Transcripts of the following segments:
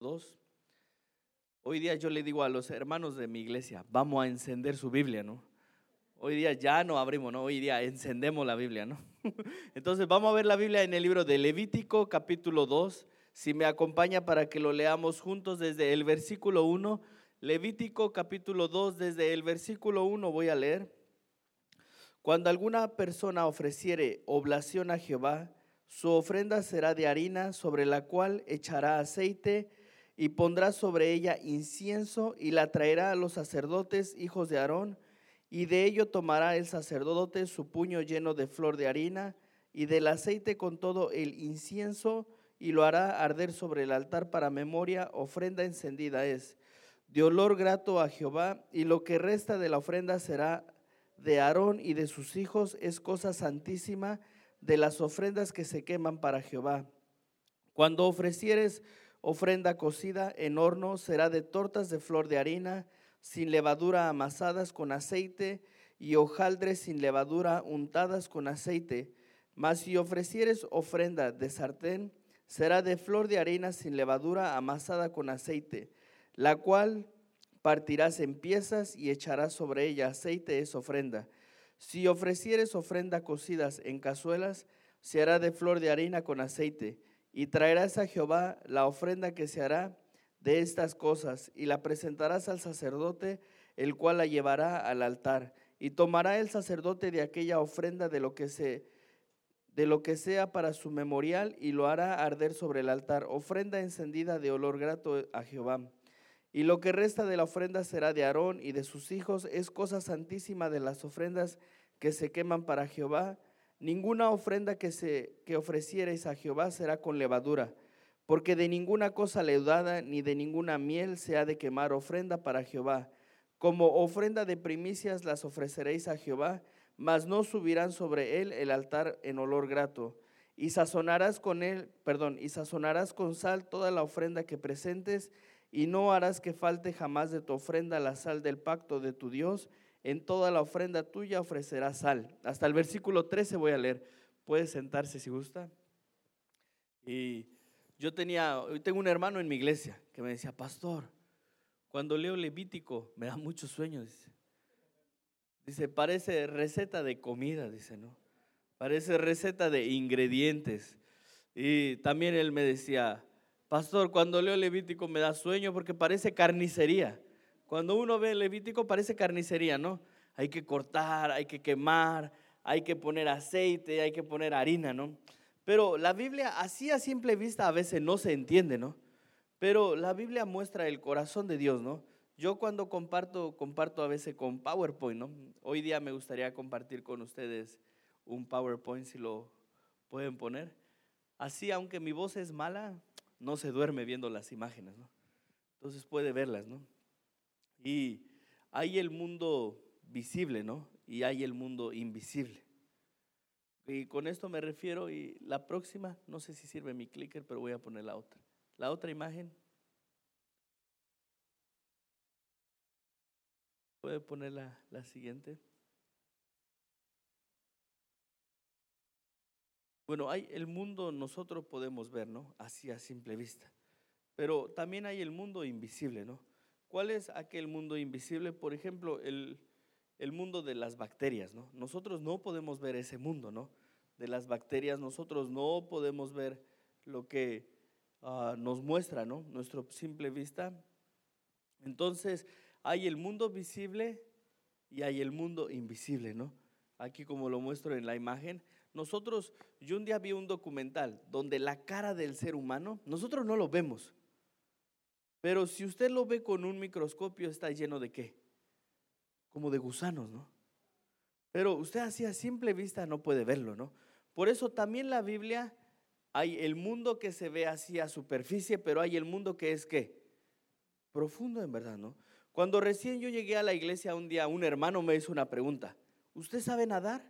2. Hoy día yo le digo a los hermanos de mi iglesia, vamos a encender su Biblia, ¿no? Hoy día ya no abrimos, ¿no? Hoy día encendemos la Biblia, ¿no? Entonces vamos a ver la Biblia en el libro de Levítico capítulo 2. Si me acompaña para que lo leamos juntos desde el versículo 1. Levítico capítulo 2, desde el versículo 1 voy a leer. Cuando alguna persona ofreciere oblación a Jehová, su ofrenda será de harina sobre la cual echará aceite y pondrá sobre ella incienso y la traerá a los sacerdotes, hijos de Aarón, y de ello tomará el sacerdote su puño lleno de flor de harina y del aceite con todo el incienso y lo hará arder sobre el altar para memoria, ofrenda encendida es, de olor grato a Jehová, y lo que resta de la ofrenda será de Aarón y de sus hijos, es cosa santísima de las ofrendas que se queman para Jehová. Cuando ofrecieres Ofrenda cocida en horno será de tortas de flor de harina, sin levadura amasadas con aceite, y hojaldres sin levadura untadas con aceite. Mas si ofrecieres ofrenda de sartén, será de flor de harina sin levadura amasada con aceite, la cual partirás en piezas y echarás sobre ella aceite es ofrenda. Si ofrecieres ofrenda cocidas en cazuelas, se hará de flor de harina con aceite y traerás a Jehová la ofrenda que se hará de estas cosas y la presentarás al sacerdote, el cual la llevará al altar. Y tomará el sacerdote de aquella ofrenda de lo que se de lo que sea para su memorial y lo hará arder sobre el altar, ofrenda encendida de olor grato a Jehová. Y lo que resta de la ofrenda será de Aarón y de sus hijos, es cosa santísima de las ofrendas que se queman para Jehová Ninguna ofrenda que, se, que ofreciereis a Jehová será con levadura, porque de ninguna cosa leudada ni de ninguna miel se ha de quemar ofrenda para Jehová. Como ofrenda de primicias las ofreceréis a Jehová, mas no subirán sobre él el altar en olor grato. Y sazonarás con él, perdón, y sazonarás con sal toda la ofrenda que presentes, y no harás que falte jamás de tu ofrenda la sal del pacto de tu Dios, en toda la ofrenda tuya ofrecerás sal. Hasta el versículo 13 voy a leer. Puede sentarse si gusta. Y yo tenía, tengo un hermano en mi iglesia que me decía, pastor, cuando leo Levítico me da mucho sueño, dice. Parece receta de comida, dice, ¿no? Parece receta de ingredientes. Y también él me decía, pastor, cuando leo Levítico me da sueño porque parece carnicería. Cuando uno ve el Levítico parece carnicería, ¿no? Hay que cortar, hay que quemar, hay que poner aceite, hay que poner harina, ¿no? Pero la Biblia así a simple vista a veces no se entiende, ¿no? Pero la Biblia muestra el corazón de Dios, ¿no? Yo cuando comparto, comparto a veces con PowerPoint, ¿no? Hoy día me gustaría compartir con ustedes un PowerPoint, si lo pueden poner. Así, aunque mi voz es mala, no se duerme viendo las imágenes, ¿no? Entonces puede verlas, ¿no? Y hay el mundo visible, ¿no? Y hay el mundo invisible. Y con esto me refiero, y la próxima, no sé si sirve mi clicker, pero voy a poner la otra. La otra imagen. ¿Puede poner la, la siguiente? Bueno, hay el mundo nosotros podemos ver, ¿no? Así a simple vista. Pero también hay el mundo invisible, ¿no? ¿Cuál es aquel mundo invisible? Por ejemplo, el, mundo de las bacterias, ¿no? Nosotros no podemos ver ese mundo, ¿no? De las bacterias, nosotros no podemos ver lo que ah, nos muestra, ¿no? Nuestro simple vista. Entonces, hay el mundo visible y hay el mundo invisible, ¿no? Aquí como lo muestro en la imagen. Nosotros, yo un día vi un documental donde la cara del ser humano, nosotros no lo vemos, pero si usted lo ve con un microscopio, está lleno de qué? Como de gusanos, ¿no? Pero usted así a simple vista no puede verlo, ¿no? Por eso también la Biblia hay el mundo que se ve así a superficie, pero hay el mundo que es qué? Profundo en verdad, ¿no? Cuando recién yo llegué a la iglesia un día, un hermano me hizo una pregunta. ¿Usted sabe nadar?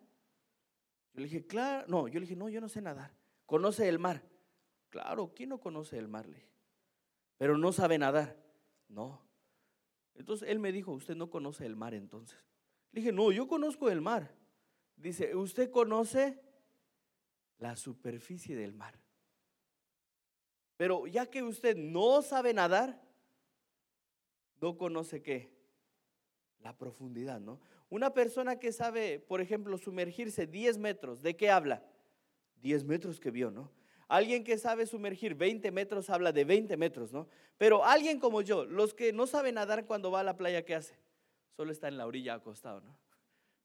Yo le dije, claro, no, yo le dije, no, yo no sé nadar. ¿Conoce el mar? Claro, ¿quién no conoce el mar? Le dije pero no sabe nadar. No. Entonces él me dijo, usted no conoce el mar entonces. Le dije, no, yo conozco el mar. Dice, ¿usted conoce la superficie del mar? Pero ya que usted no sabe nadar, no conoce qué? La profundidad, ¿no? Una persona que sabe, por ejemplo, sumergirse 10 metros, ¿de qué habla? 10 metros que vio, ¿no? Alguien que sabe sumergir 20 metros habla de 20 metros, ¿no? Pero alguien como yo, los que no saben nadar cuando va a la playa, ¿qué hace? Solo está en la orilla acostado, ¿no?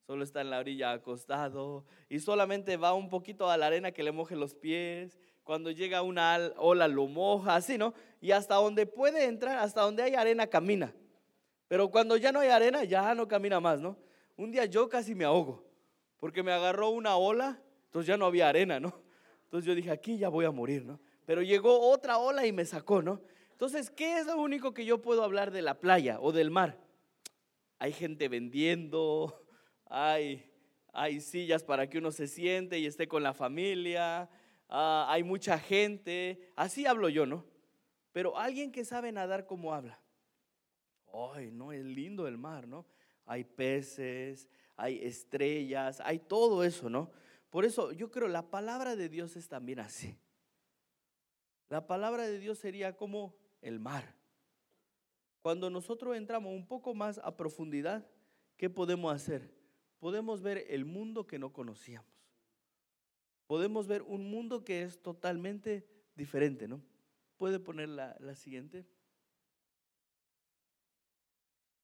Solo está en la orilla acostado y solamente va un poquito a la arena que le moje los pies. Cuando llega una ola lo moja, así, ¿no? Y hasta donde puede entrar, hasta donde hay arena, camina. Pero cuando ya no hay arena, ya no camina más, ¿no? Un día yo casi me ahogo porque me agarró una ola, entonces ya no había arena, ¿no? Entonces yo dije, aquí ya voy a morir, ¿no? Pero llegó otra ola y me sacó, ¿no? Entonces, ¿qué es lo único que yo puedo hablar de la playa o del mar? Hay gente vendiendo, hay, hay sillas para que uno se siente y esté con la familia, ah, hay mucha gente, así hablo yo, ¿no? Pero alguien que sabe nadar como habla. Ay, no, es lindo el mar, ¿no? Hay peces, hay estrellas, hay todo eso, ¿no? Por eso yo creo la palabra de Dios es también así. La palabra de Dios sería como el mar. Cuando nosotros entramos un poco más a profundidad, ¿qué podemos hacer? Podemos ver el mundo que no conocíamos. Podemos ver un mundo que es totalmente diferente, ¿no? ¿Puede poner la, la siguiente?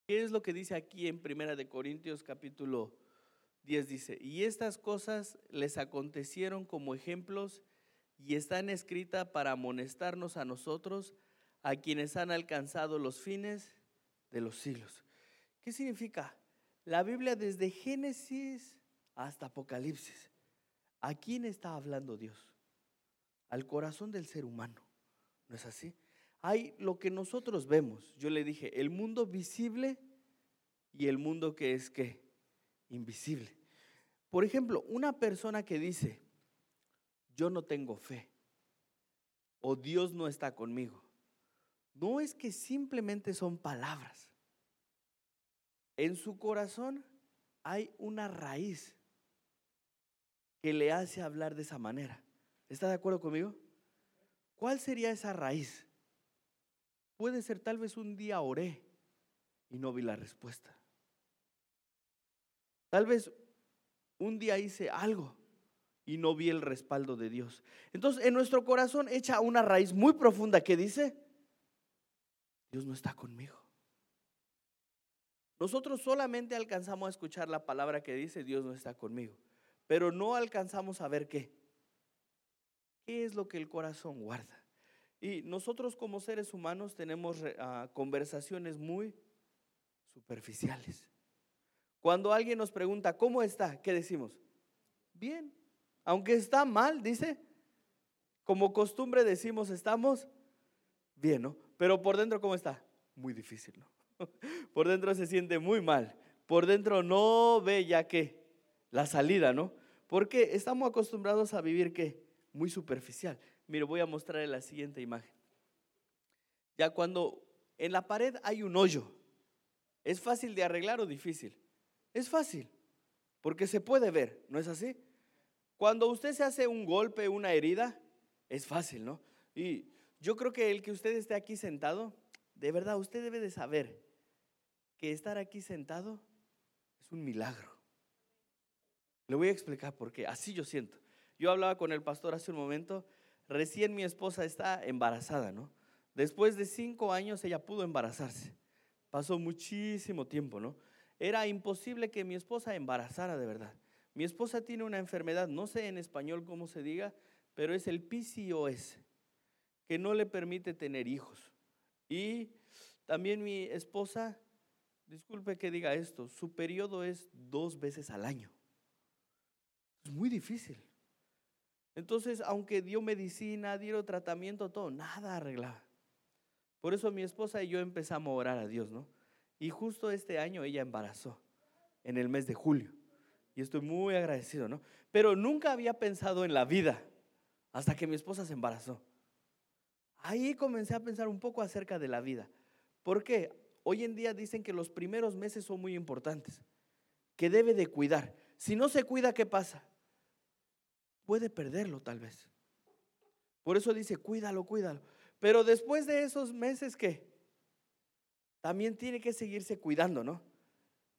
¿Qué es lo que dice aquí en Primera de Corintios capítulo 10 dice, y estas cosas les acontecieron como ejemplos y están escritas para amonestarnos a nosotros, a quienes han alcanzado los fines de los siglos. ¿Qué significa? La Biblia desde Génesis hasta Apocalipsis. ¿A quién está hablando Dios? Al corazón del ser humano. ¿No es así? Hay lo que nosotros vemos. Yo le dije, el mundo visible y el mundo que es que invisible. Por ejemplo, una persona que dice, yo no tengo fe o Dios no está conmigo, no es que simplemente son palabras. En su corazón hay una raíz que le hace hablar de esa manera. ¿Está de acuerdo conmigo? ¿Cuál sería esa raíz? Puede ser tal vez un día oré y no vi la respuesta. Tal vez un día hice algo y no vi el respaldo de Dios. Entonces en nuestro corazón echa una raíz muy profunda que dice, Dios no está conmigo. Nosotros solamente alcanzamos a escuchar la palabra que dice, Dios no está conmigo, pero no alcanzamos a ver qué. ¿Qué es lo que el corazón guarda? Y nosotros como seres humanos tenemos ah, conversaciones muy superficiales. Cuando alguien nos pregunta, ¿cómo está? ¿Qué decimos? Bien. Aunque está mal, dice, como costumbre decimos, estamos bien, ¿no? Pero por dentro, ¿cómo está? Muy difícil, ¿no? Por dentro se siente muy mal. Por dentro no ve ya que la salida, ¿no? Porque estamos acostumbrados a vivir que muy superficial. Mire, voy a mostrarle la siguiente imagen. Ya cuando en la pared hay un hoyo, ¿es fácil de arreglar o difícil? Es fácil, porque se puede ver, ¿no es así? Cuando usted se hace un golpe, una herida, es fácil, ¿no? Y yo creo que el que usted esté aquí sentado, de verdad, usted debe de saber que estar aquí sentado es un milagro. Le voy a explicar por qué, así yo siento. Yo hablaba con el pastor hace un momento, recién mi esposa está embarazada, ¿no? Después de cinco años ella pudo embarazarse. Pasó muchísimo tiempo, ¿no? Era imposible que mi esposa embarazara de verdad. Mi esposa tiene una enfermedad, no sé en español cómo se diga, pero es el PCOS, que no le permite tener hijos. Y también mi esposa, disculpe que diga esto, su periodo es dos veces al año. Es muy difícil. Entonces, aunque dio medicina, dio tratamiento, todo, nada arreglaba. Por eso mi esposa y yo empezamos a orar a Dios, ¿no? Y justo este año ella embarazó, en el mes de julio. Y estoy muy agradecido, ¿no? Pero nunca había pensado en la vida hasta que mi esposa se embarazó. Ahí comencé a pensar un poco acerca de la vida. ¿Por qué? Hoy en día dicen que los primeros meses son muy importantes, que debe de cuidar. Si no se cuida, ¿qué pasa? Puede perderlo tal vez. Por eso dice, cuídalo, cuídalo. Pero después de esos meses, ¿qué? También tiene que seguirse cuidando, ¿no?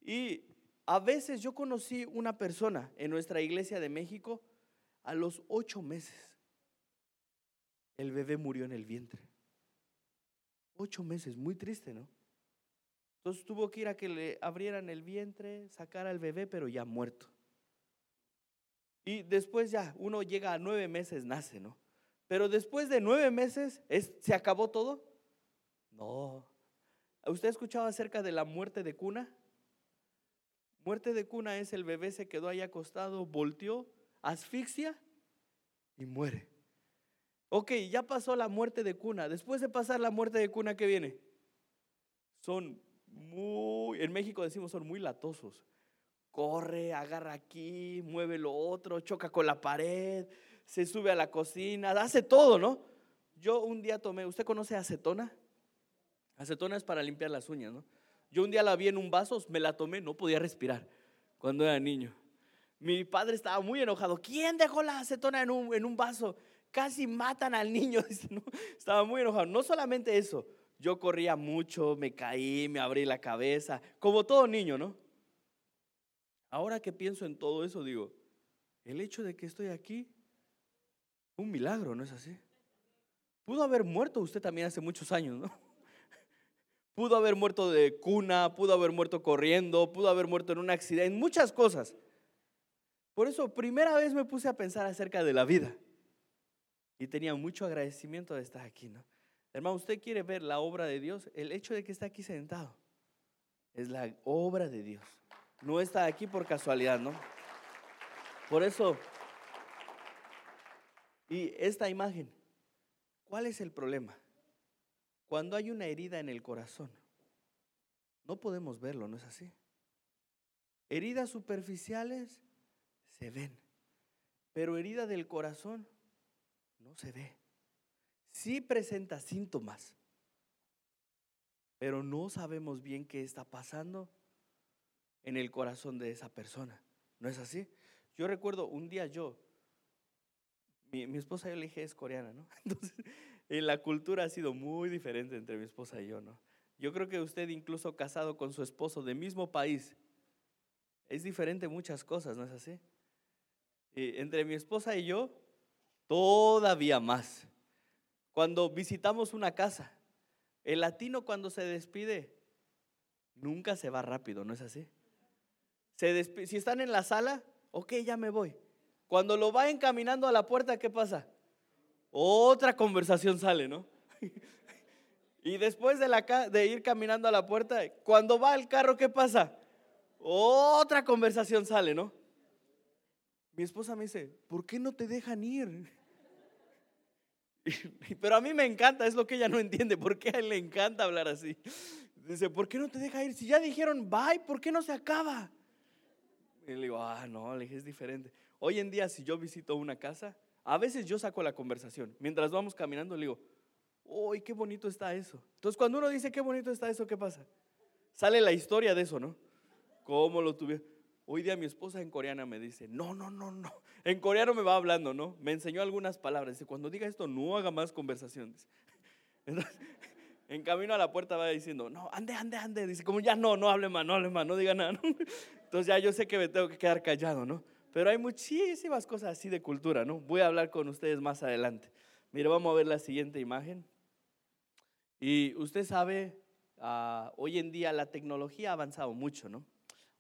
Y a veces yo conocí una persona en nuestra iglesia de México a los ocho meses. El bebé murió en el vientre. Ocho meses, muy triste, ¿no? Entonces tuvo que ir a que le abrieran el vientre, sacar al bebé, pero ya muerto. Y después ya, uno llega a nueve meses, nace, ¿no? Pero después de nueve meses, ¿se acabó todo? No. ¿Usted ha escuchado acerca de la muerte de cuna? Muerte de cuna es el bebé se quedó ahí acostado, volteó, asfixia y muere. Ok, ya pasó la muerte de cuna. Después de pasar la muerte de cuna, ¿qué viene? Son muy, en México decimos son muy latosos. Corre, agarra aquí, mueve lo otro, choca con la pared, se sube a la cocina, hace todo, ¿no? Yo un día tomé, ¿usted conoce acetona? Acetona es para limpiar las uñas, ¿no? Yo un día la vi en un vaso, me la tomé, no podía respirar cuando era niño. Mi padre estaba muy enojado. ¿Quién dejó la acetona en un, en un vaso? Casi matan al niño. Estaba muy enojado. No solamente eso, yo corría mucho, me caí, me abrí la cabeza, como todo niño, ¿no? Ahora que pienso en todo eso, digo, el hecho de que estoy aquí, un milagro, ¿no es así? Pudo haber muerto usted también hace muchos años, ¿no? Pudo haber muerto de cuna, pudo haber muerto corriendo, pudo haber muerto en un accidente, muchas cosas. Por eso, primera vez me puse a pensar acerca de la vida. Y tenía mucho agradecimiento de estar aquí, ¿no? Hermano, usted quiere ver la obra de Dios, el hecho de que está aquí sentado es la obra de Dios no está aquí por casualidad, ¿no? Por eso, y esta imagen, ¿cuál es el problema? Cuando hay una herida en el corazón, no podemos verlo, ¿no es así? Heridas superficiales se ven, pero herida del corazón no se ve. Sí presenta síntomas, pero no sabemos bien qué está pasando en el corazón de esa persona. ¿No es así? Yo recuerdo un día yo, mi, esposa yo le dije es coreana, ¿no? Entonces, en la cultura ha sido muy diferente entre mi esposa y yo, ¿no? Yo creo que usted incluso casado con su esposo de mismo país, es diferente muchas cosas, ¿no es así? entre mi esposa y yo, todavía más. Cuando visitamos una casa, el latino cuando se despide, nunca se va rápido, ¿no es así? si están en la sala, ok, ya me voy. Cuando lo va encaminando a la puerta, ¿qué pasa? Otra conversación sale, ¿no? y después de, ir caminando a la puerta, cuando va al carro, ¿qué pasa? Otra conversación sale, ¿no? Mi esposa me dice, ¿por qué no te dejan ir? Pero a mí me encanta, es lo que ella no entiende, ¿por qué a él le encanta hablar así? Dice, ¿por qué no te deja ir? Si ya dijeron bye, ¿por qué no se acaba? Y le digo, ah, no, le dije, es diferente. Hoy en día, si yo visito una casa, a veces yo saco la conversación. Mientras vamos caminando, le digo, uy, qué bonito está eso. Entonces, cuando uno dice, qué bonito está eso, ¿qué pasa? Sale la historia de eso, ¿no? ¿Cómo lo tuve? Hoy día mi esposa en coreana me dice, no, no, no, no. En coreano me va hablando, ¿no? Me enseñó algunas palabras. Dice, cuando diga esto, no haga más conversaciones. Entonces, en camino a la puerta va diciendo, no, ande, ande, ande. Dice, como ya no, no hable más, no hable más, no diga nada. Entonces ya yo sé que me tengo que quedar callado, ¿no? Pero hay muchísimas cosas así de cultura, ¿no? Voy a hablar con ustedes más adelante. Mire, vamos a ver la siguiente imagen. Y usted sabe, ah, hoy en día la tecnología ha avanzado mucho, ¿no?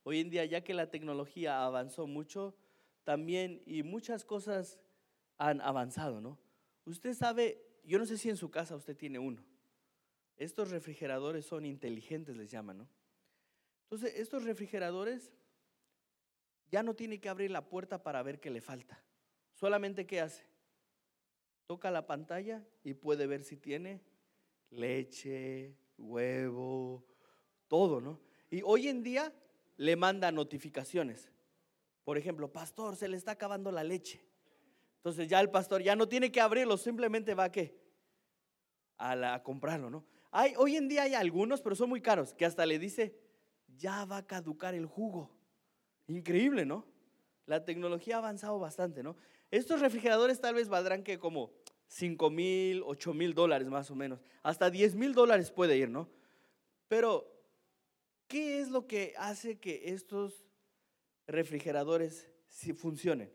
Hoy en día, ya que la tecnología avanzó mucho, también y muchas cosas han avanzado, ¿no? Usted sabe, yo no sé si en su casa usted tiene uno. Estos refrigeradores son inteligentes, les llaman, ¿no? Entonces, estos refrigeradores ya no tiene que abrir la puerta para ver qué le falta. Solamente qué hace? Toca la pantalla y puede ver si tiene leche, huevo, todo, ¿no? Y hoy en día le manda notificaciones. Por ejemplo, pastor, se le está acabando la leche. Entonces ya el pastor ya no tiene que abrirlo, simplemente va a qué? A, a comprarlo, ¿no? Hoy en día hay algunos, pero son muy caros, que hasta le dice, ya va a caducar el jugo. Increíble, ¿no? La tecnología ha avanzado bastante, ¿no? Estos refrigeradores tal vez valdrán que como 5 mil, 8 mil dólares más o menos. Hasta 10 mil dólares puede ir, ¿no? Pero, ¿qué es lo que hace que estos refrigeradores funcionen?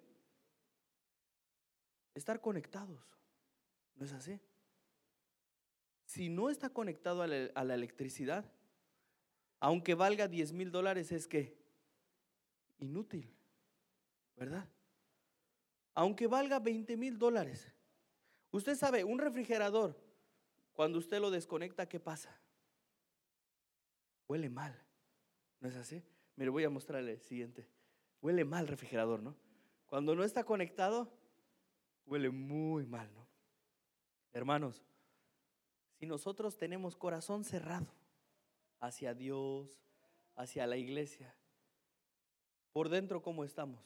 Estar conectados. ¿No es así? Si no está conectado a la, electricidad, aunque valga 10 mil dólares, es que inútil, ¿verdad? Aunque valga 20 mil dólares. Usted sabe, un refrigerador, cuando usted lo desconecta, ¿qué pasa? Huele mal, ¿no es así? Mire, voy a mostrarle el siguiente. Huele mal el refrigerador, ¿no? Cuando no está conectado, huele muy mal, ¿no? Hermanos, si nosotros tenemos corazón cerrado hacia Dios, hacia la iglesia, por dentro, ¿cómo estamos?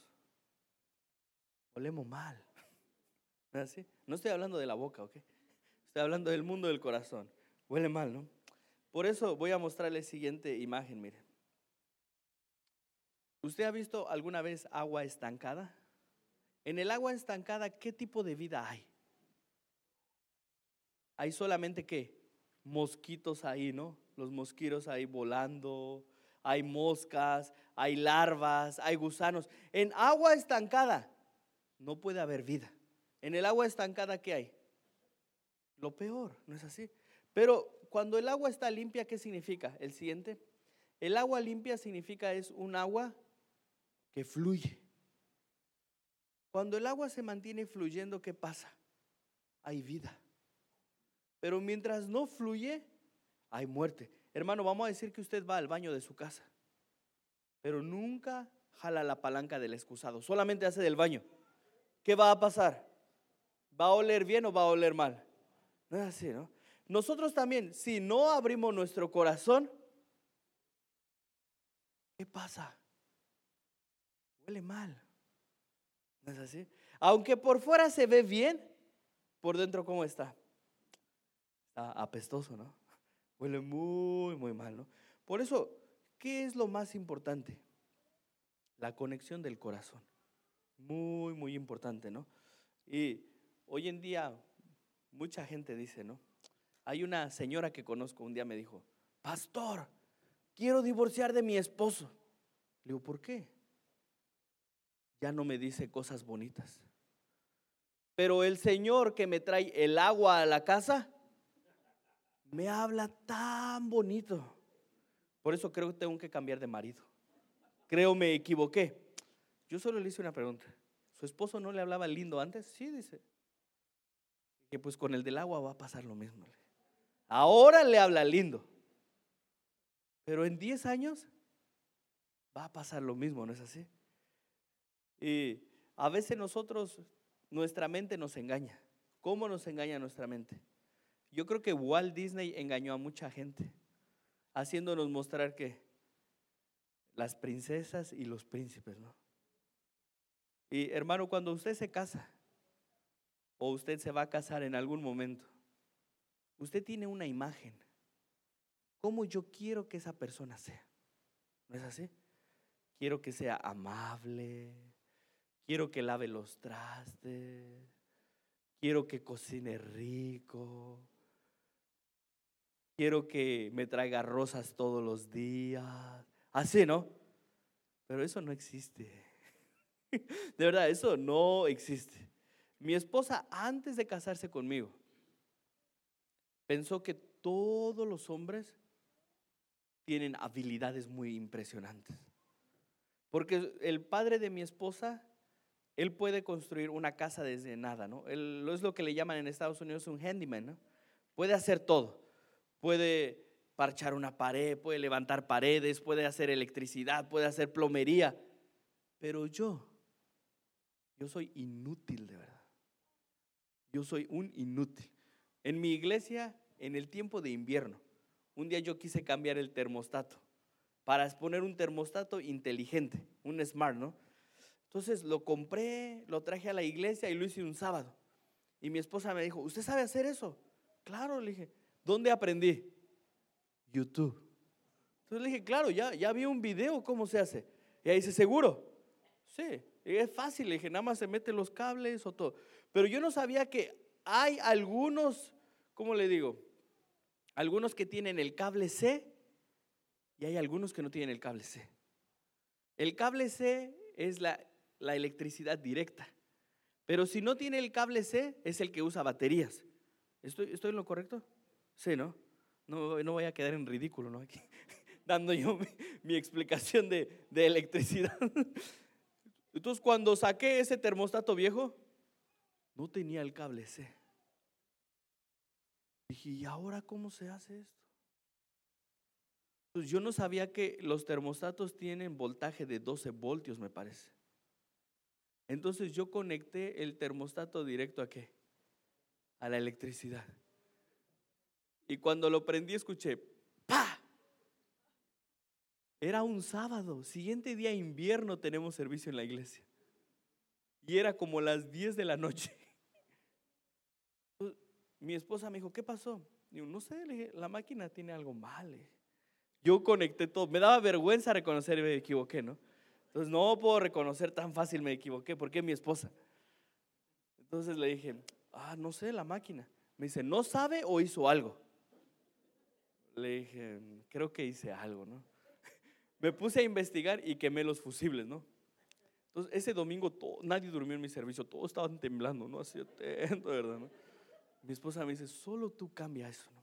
Olemos mal. ¿No así? No estoy hablando de la boca, ¿ok? Estoy hablando del mundo del corazón. Huele mal, ¿no? Por eso voy a mostrarle la siguiente imagen, mire. ¿Usted ha visto alguna vez agua estancada? En el agua estancada, ¿qué tipo de vida hay? Hay solamente qué? Mosquitos ahí, ¿no? Los mosquitos ahí volando, hay moscas, hay larvas, hay gusanos. En agua estancada no puede haber vida. En el agua estancada, ¿qué hay? Lo peor, ¿no es así? Pero cuando el agua está limpia, ¿qué significa? El siguiente. El agua limpia significa es un agua que fluye. Cuando el agua se mantiene fluyendo, ¿qué pasa? Hay vida. Pero mientras no fluye, hay muerte. Hermano, vamos a decir que usted va al baño de su casa, pero nunca jala la palanca del excusado, solamente hace del baño. ¿Qué va a pasar? ¿Va a oler bien o va a oler mal? No es así, ¿no? Nosotros también, si no abrimos nuestro corazón, ¿qué pasa? Huele mal. ¿No es así? Aunque por fuera se ve bien, por dentro ¿cómo está? Está apestoso, ¿no? Huele muy, muy mal, ¿no? Por eso, ¿qué es lo más importante? La conexión del corazón. Muy, muy importante, ¿no? Y hoy en día mucha gente dice, ¿no? Hay una señora que conozco, un día me dijo, pastor, quiero divorciar de mi esposo. Le digo, ¿por qué? Ya no me dice cosas bonitas. Pero el Señor que me trae el agua a la casa, me habla tan bonito. Por eso creo que tengo que cambiar de marido. Creo me equivoqué. Yo solo le hice una pregunta. ¿Su esposo no le hablaba lindo antes? Sí, dice. Que pues con el del agua va a pasar lo mismo. Ahora le habla lindo. Pero en 10 años va a pasar lo mismo, ¿no es así? Y a veces nosotros, nuestra mente nos engaña. ¿Cómo nos engaña nuestra mente? Yo creo que Walt Disney engañó a mucha gente, haciéndonos mostrar que las princesas y los príncipes, ¿no? Y hermano, cuando usted se casa o usted se va a casar en algún momento, usted tiene una imagen. ¿Cómo yo quiero que esa persona sea? ¿No es así? Quiero que sea amable, quiero que lave los trastes, quiero que cocine rico, quiero que me traiga rosas todos los días. Así, ¿no? Pero eso no existe. De verdad, eso no existe. Mi esposa, antes de casarse conmigo, pensó que todos los hombres tienen habilidades muy impresionantes. Porque el padre de mi esposa, él puede construir una casa desde nada, ¿no? Él, es lo que le llaman en Estados Unidos un handyman, ¿no? Puede hacer todo puede parchar una pared, puede levantar paredes, puede hacer electricidad, puede hacer plomería. Pero yo, yo soy inútil de verdad. Yo soy un inútil. En mi iglesia, en el tiempo de invierno, un día yo quise cambiar el termostato para poner un termostato inteligente, un smart, ¿no? Entonces lo compré, lo traje a la iglesia y lo hice un sábado. Y mi esposa me dijo, ¿usted sabe hacer eso? Claro, le dije. ¿Dónde aprendí? YouTube. Entonces le dije, claro, ya, ya vi un video, ¿cómo se hace? Y ahí dice, ¿seguro? Sí, es fácil, le dije, nada más se meten los cables o todo. Pero yo no sabía que hay algunos, ¿cómo le digo? Algunos que tienen el cable C y hay algunos que no tienen el cable C. El cable C es la, la electricidad directa, pero si no tiene el cable C es el que usa baterías. ¿Estoy, estoy en lo correcto? Sí, ¿no? No, no voy a quedar en ridículo, ¿no? Aquí, dando yo mi, explicación de, de electricidad. Entonces, cuando saqué ese termostato viejo, no tenía el cable C. Dije, ¿y ahora cómo se hace esto? Pues yo no sabía que los termostatos tienen voltaje de 12 voltios, me parece. Entonces yo conecté el termostato directo a qué? A la electricidad. Y cuando lo prendí escuché, ¡pa! Era un sábado, siguiente día invierno tenemos servicio en la iglesia. Y era como las 10 de la noche mi esposa me dijo, ¿qué pasó? Digo, no sé, le dije, la máquina tiene algo mal. Yo conecté todo. Me daba vergüenza reconocer y me equivoqué, ¿no? Entonces no puedo reconocer tan fácil me equivoqué porque es mi esposa. Entonces le dije, ah, no sé, la máquina. Me dice, ¿no sabe o hizo algo? Le dije, creo que hice algo, ¿no? Me puse a investigar y quemé los fusibles, ¿no? Entonces ese domingo todo, nadie durmió en mi servicio, todos estaban temblando, ¿no? Así atento, ¿verdad? ¿no? Mi esposa me dice, solo tú cambia eso. ¿no?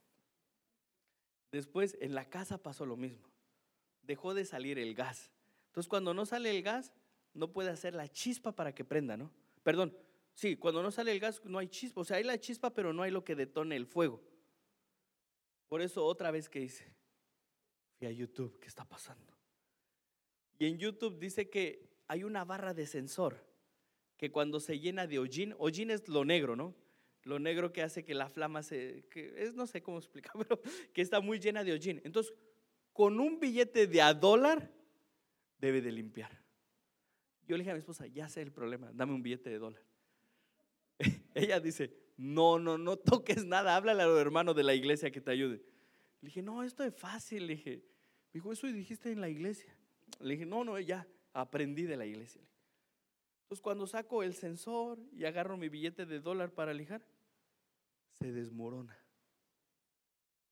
Después en la casa pasó lo mismo. Dejó de salir el gas. Entonces cuando no sale el gas, no puede hacer la chispa para que prenda, ¿no? Perdón, sí, cuando no sale el gas no hay chispa. O sea, hay la chispa, pero no hay lo que detone el fuego. Por eso otra vez que hice, fui a YouTube, ¿qué está pasando? Y en YouTube dice que hay una barra de sensor que cuando se llena de hollín, hollín es lo negro, ¿no? lo negro que hace que la flama se, que es, no sé cómo explicar, pero que está muy llena de hollín. Entonces, con un billete de a dólar, debe de limpiar. Yo le dije a mi esposa, ya sé el problema, dame un billete de dólar. Ella dice, no, no, no toques nada, háblale a los hermanos de la iglesia que te ayude. Le dije, no, esto es fácil. Le dije, me dijo, eso dijiste en la iglesia. Le dije, no, no, ya aprendí de la iglesia. Entonces, cuando saco el sensor y agarro mi billete de dólar para lijar, se desmorona.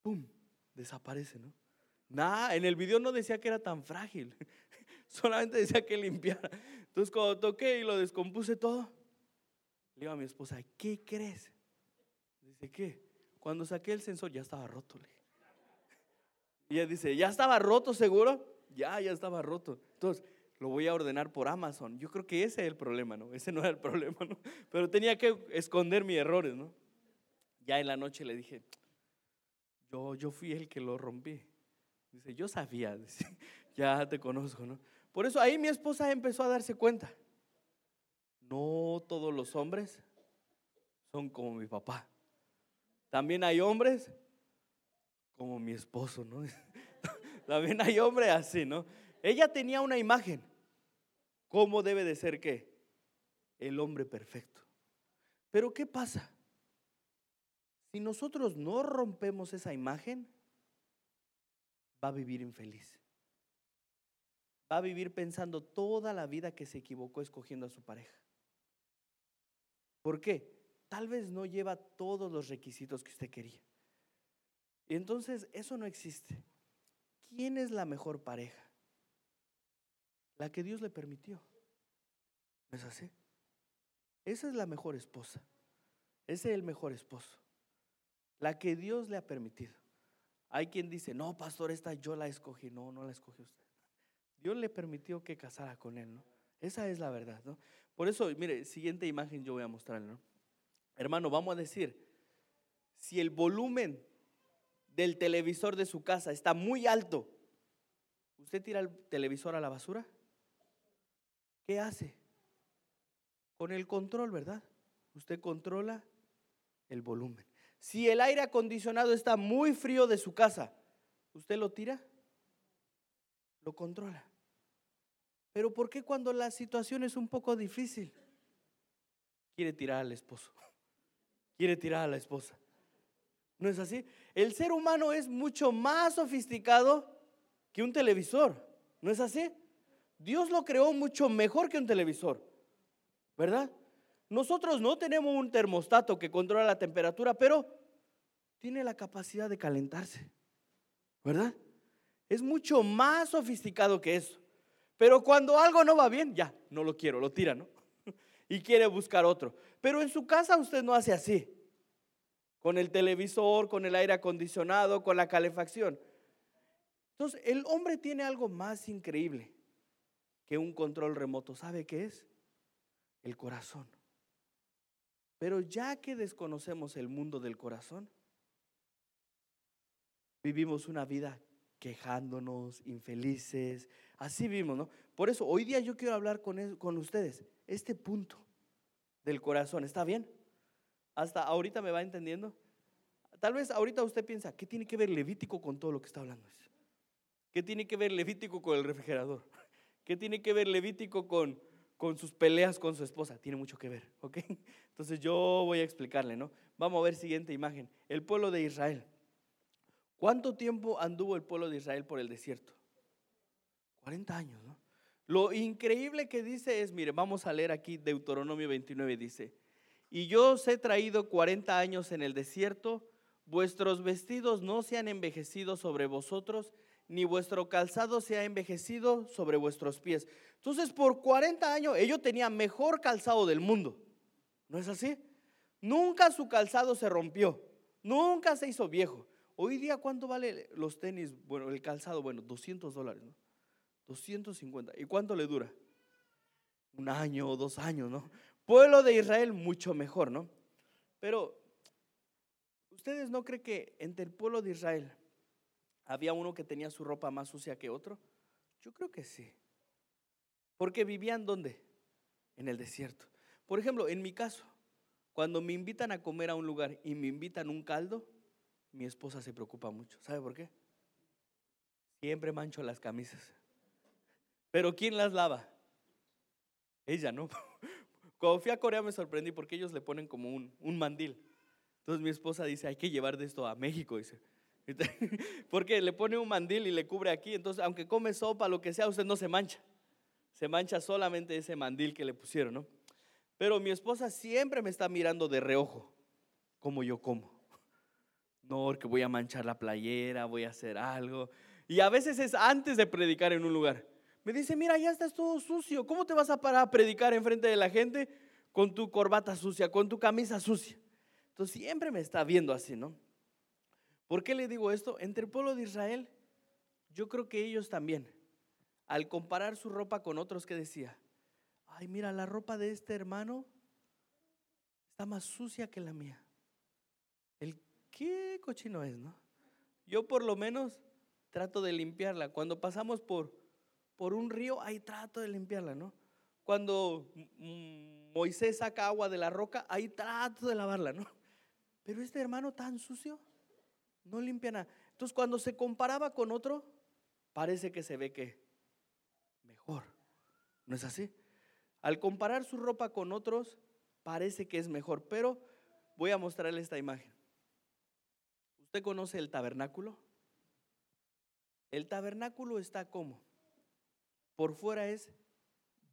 ¡Pum! Desaparece, ¿no? Nada, en el video no decía que era tan frágil, solamente decía que limpiara. Entonces cuando toqué y lo descompuse todo, le digo a mi esposa, ¿qué crees? Dice, ¿qué? Cuando saqué el sensor ya estaba roto. Y ella dice, ¿ya estaba roto seguro? Ya, ya estaba roto. Entonces, lo voy a ordenar por Amazon. Yo creo que ese es el problema, ¿no? Ese no era el problema, ¿no? Pero tenía que esconder mis errores, ¿no? Ya en la noche le dije, yo, yo fui el que lo rompí. Dice, yo sabía, ya te conozco, ¿no? Por eso ahí mi esposa empezó a darse cuenta. No todos los hombres son como mi papá. También hay hombres como mi esposo, ¿no? También hay hombres así, ¿no? Ella tenía una imagen. ¿Cómo debe de ser qué? El hombre perfecto. Pero ¿qué pasa? Si nosotros no rompemos esa imagen, va a vivir infeliz. Va a vivir pensando toda la vida que se equivocó escogiendo a su pareja. ¿Por qué? Tal vez no lleva todos los requisitos que usted quería. Y entonces eso no existe. ¿Quién es la mejor pareja? La que Dios le permitió. ¿No es así? Esa es la mejor esposa. Ese es el mejor esposo la que Dios le ha permitido. Hay quien dice, no, pastor, esta yo la escogí. No, no la escogió usted. Dios le permitió que casara con él, ¿no? Esa es la verdad, ¿no? Por eso, mire, siguiente imagen yo voy a mostrarle, ¿no? Hermano, vamos a decir, si el volumen del televisor de su casa está muy alto, ¿usted tira el televisor a la basura? ¿Qué hace? Con el control, ¿verdad? Usted controla el volumen. Si el aire acondicionado está muy frío de su casa, ¿usted lo tira? Lo controla. Pero ¿por qué cuando la situación es un poco difícil? Quiere tirar al esposo. Quiere tirar a la esposa. ¿No es así? El ser humano es mucho más sofisticado que un televisor. ¿No es así? Dios lo creó mucho mejor que un televisor. ¿Verdad? nosotros no tenemos un termostato que controla la temperatura, pero tiene la capacidad de calentarse, ¿verdad? Es mucho más sofisticado que eso. Pero cuando algo no va bien, ya, no lo quiero, lo tira, ¿no? Y quiere buscar otro. Pero en su casa usted no hace así. Con el televisor, con el aire acondicionado, con la calefacción. Entonces, el hombre tiene algo más increíble que un control remoto. ¿Sabe qué es? El corazón. Pero ya que desconocemos el mundo del corazón, vivimos una vida quejándonos, infelices, así vivimos, ¿no? Por eso hoy día yo quiero hablar con, con ustedes, este punto del corazón, ¿está bien? Hasta ahorita me va entendiendo. Tal vez ahorita usted piensa, ¿qué tiene que ver Levítico con todo lo que está hablando? ¿Qué tiene que ver Levítico con el refrigerador? ¿Qué tiene que ver Levítico con, con sus peleas con su esposa? Tiene mucho que ver, ¿ok? Entonces yo voy a explicarle, ¿no? Vamos a ver siguiente imagen. El pueblo de Israel. ¿Cuánto tiempo anduvo el pueblo de Israel por el desierto? 40 años. Lo increíble que dice es, mire, vamos a leer aquí Deuteronomio 29, dice, y yo os he traído 40 años en el desierto, vuestros vestidos no se han envejecido sobre vosotros, ni vuestro calzado se ha envejecido sobre vuestros pies. Entonces, por 40 años ellos tenían mejor calzado del mundo. ¿No es así? Nunca su calzado se rompió, nunca se hizo viejo. Hoy día, ¿cuánto vale los tenis? Bueno, el calzado, bueno, 200 dólares, ¿no? 250. ¿Y cuánto le dura? Un año o dos años, ¿no? Pueblo de Israel, mucho mejor, ¿no? Pero, ¿ustedes no creen que entre el pueblo de Israel había uno que tenía su ropa más sucia que otro? Yo creo que sí. Porque vivían ¿dónde? En el desierto. Por ejemplo, en mi caso, cuando me invitan a comer a un lugar y me invitan un caldo, mi esposa se preocupa mucho. ¿Sabe por qué? Siempre mancho las camisas. Pero ¿quién las lava? Ella, ¿no? Cuando fui a Corea me sorprendí porque ellos le ponen como un, un mandil. Entonces mi esposa dice, hay que llevar de esto a México, dice. Porque le pone un mandil y le cubre aquí. Entonces, aunque come sopa, lo que sea, usted no se mancha. Se mancha solamente ese mandil que le pusieron, ¿no? Pero mi esposa siempre me está mirando de reojo, como yo como. No, que voy a manchar la playera, voy a hacer algo. Y a veces es antes de predicar en un lugar. Me dice, mira, ya estás todo sucio. ¿Cómo te vas a parar a predicar en frente de la gente con tu corbata sucia, con tu camisa sucia? Entonces siempre me está viendo así, ¿no? ¿Por qué le digo esto? Entre el pueblo de Israel, yo creo que ellos también, al comparar su ropa con otros que decía, ay, mira, la ropa de este hermano está más sucia que la mía. El qué cochino es, ¿no? Yo por lo menos trato de limpiarla. Cuando pasamos por, por un río, ahí trato de limpiarla, ¿no? Cuando Moisés saca agua de la roca, ahí trato de lavarla, ¿no? Pero este hermano tan sucio, no limpia nada. Entonces cuando se comparaba con otro, parece que se ve que mejor. ¿No es así? Al comparar su ropa con otros, parece que es mejor. Pero voy a mostrarle esta imagen. ¿Usted conoce el tabernáculo? El tabernáculo está como? Por fuera es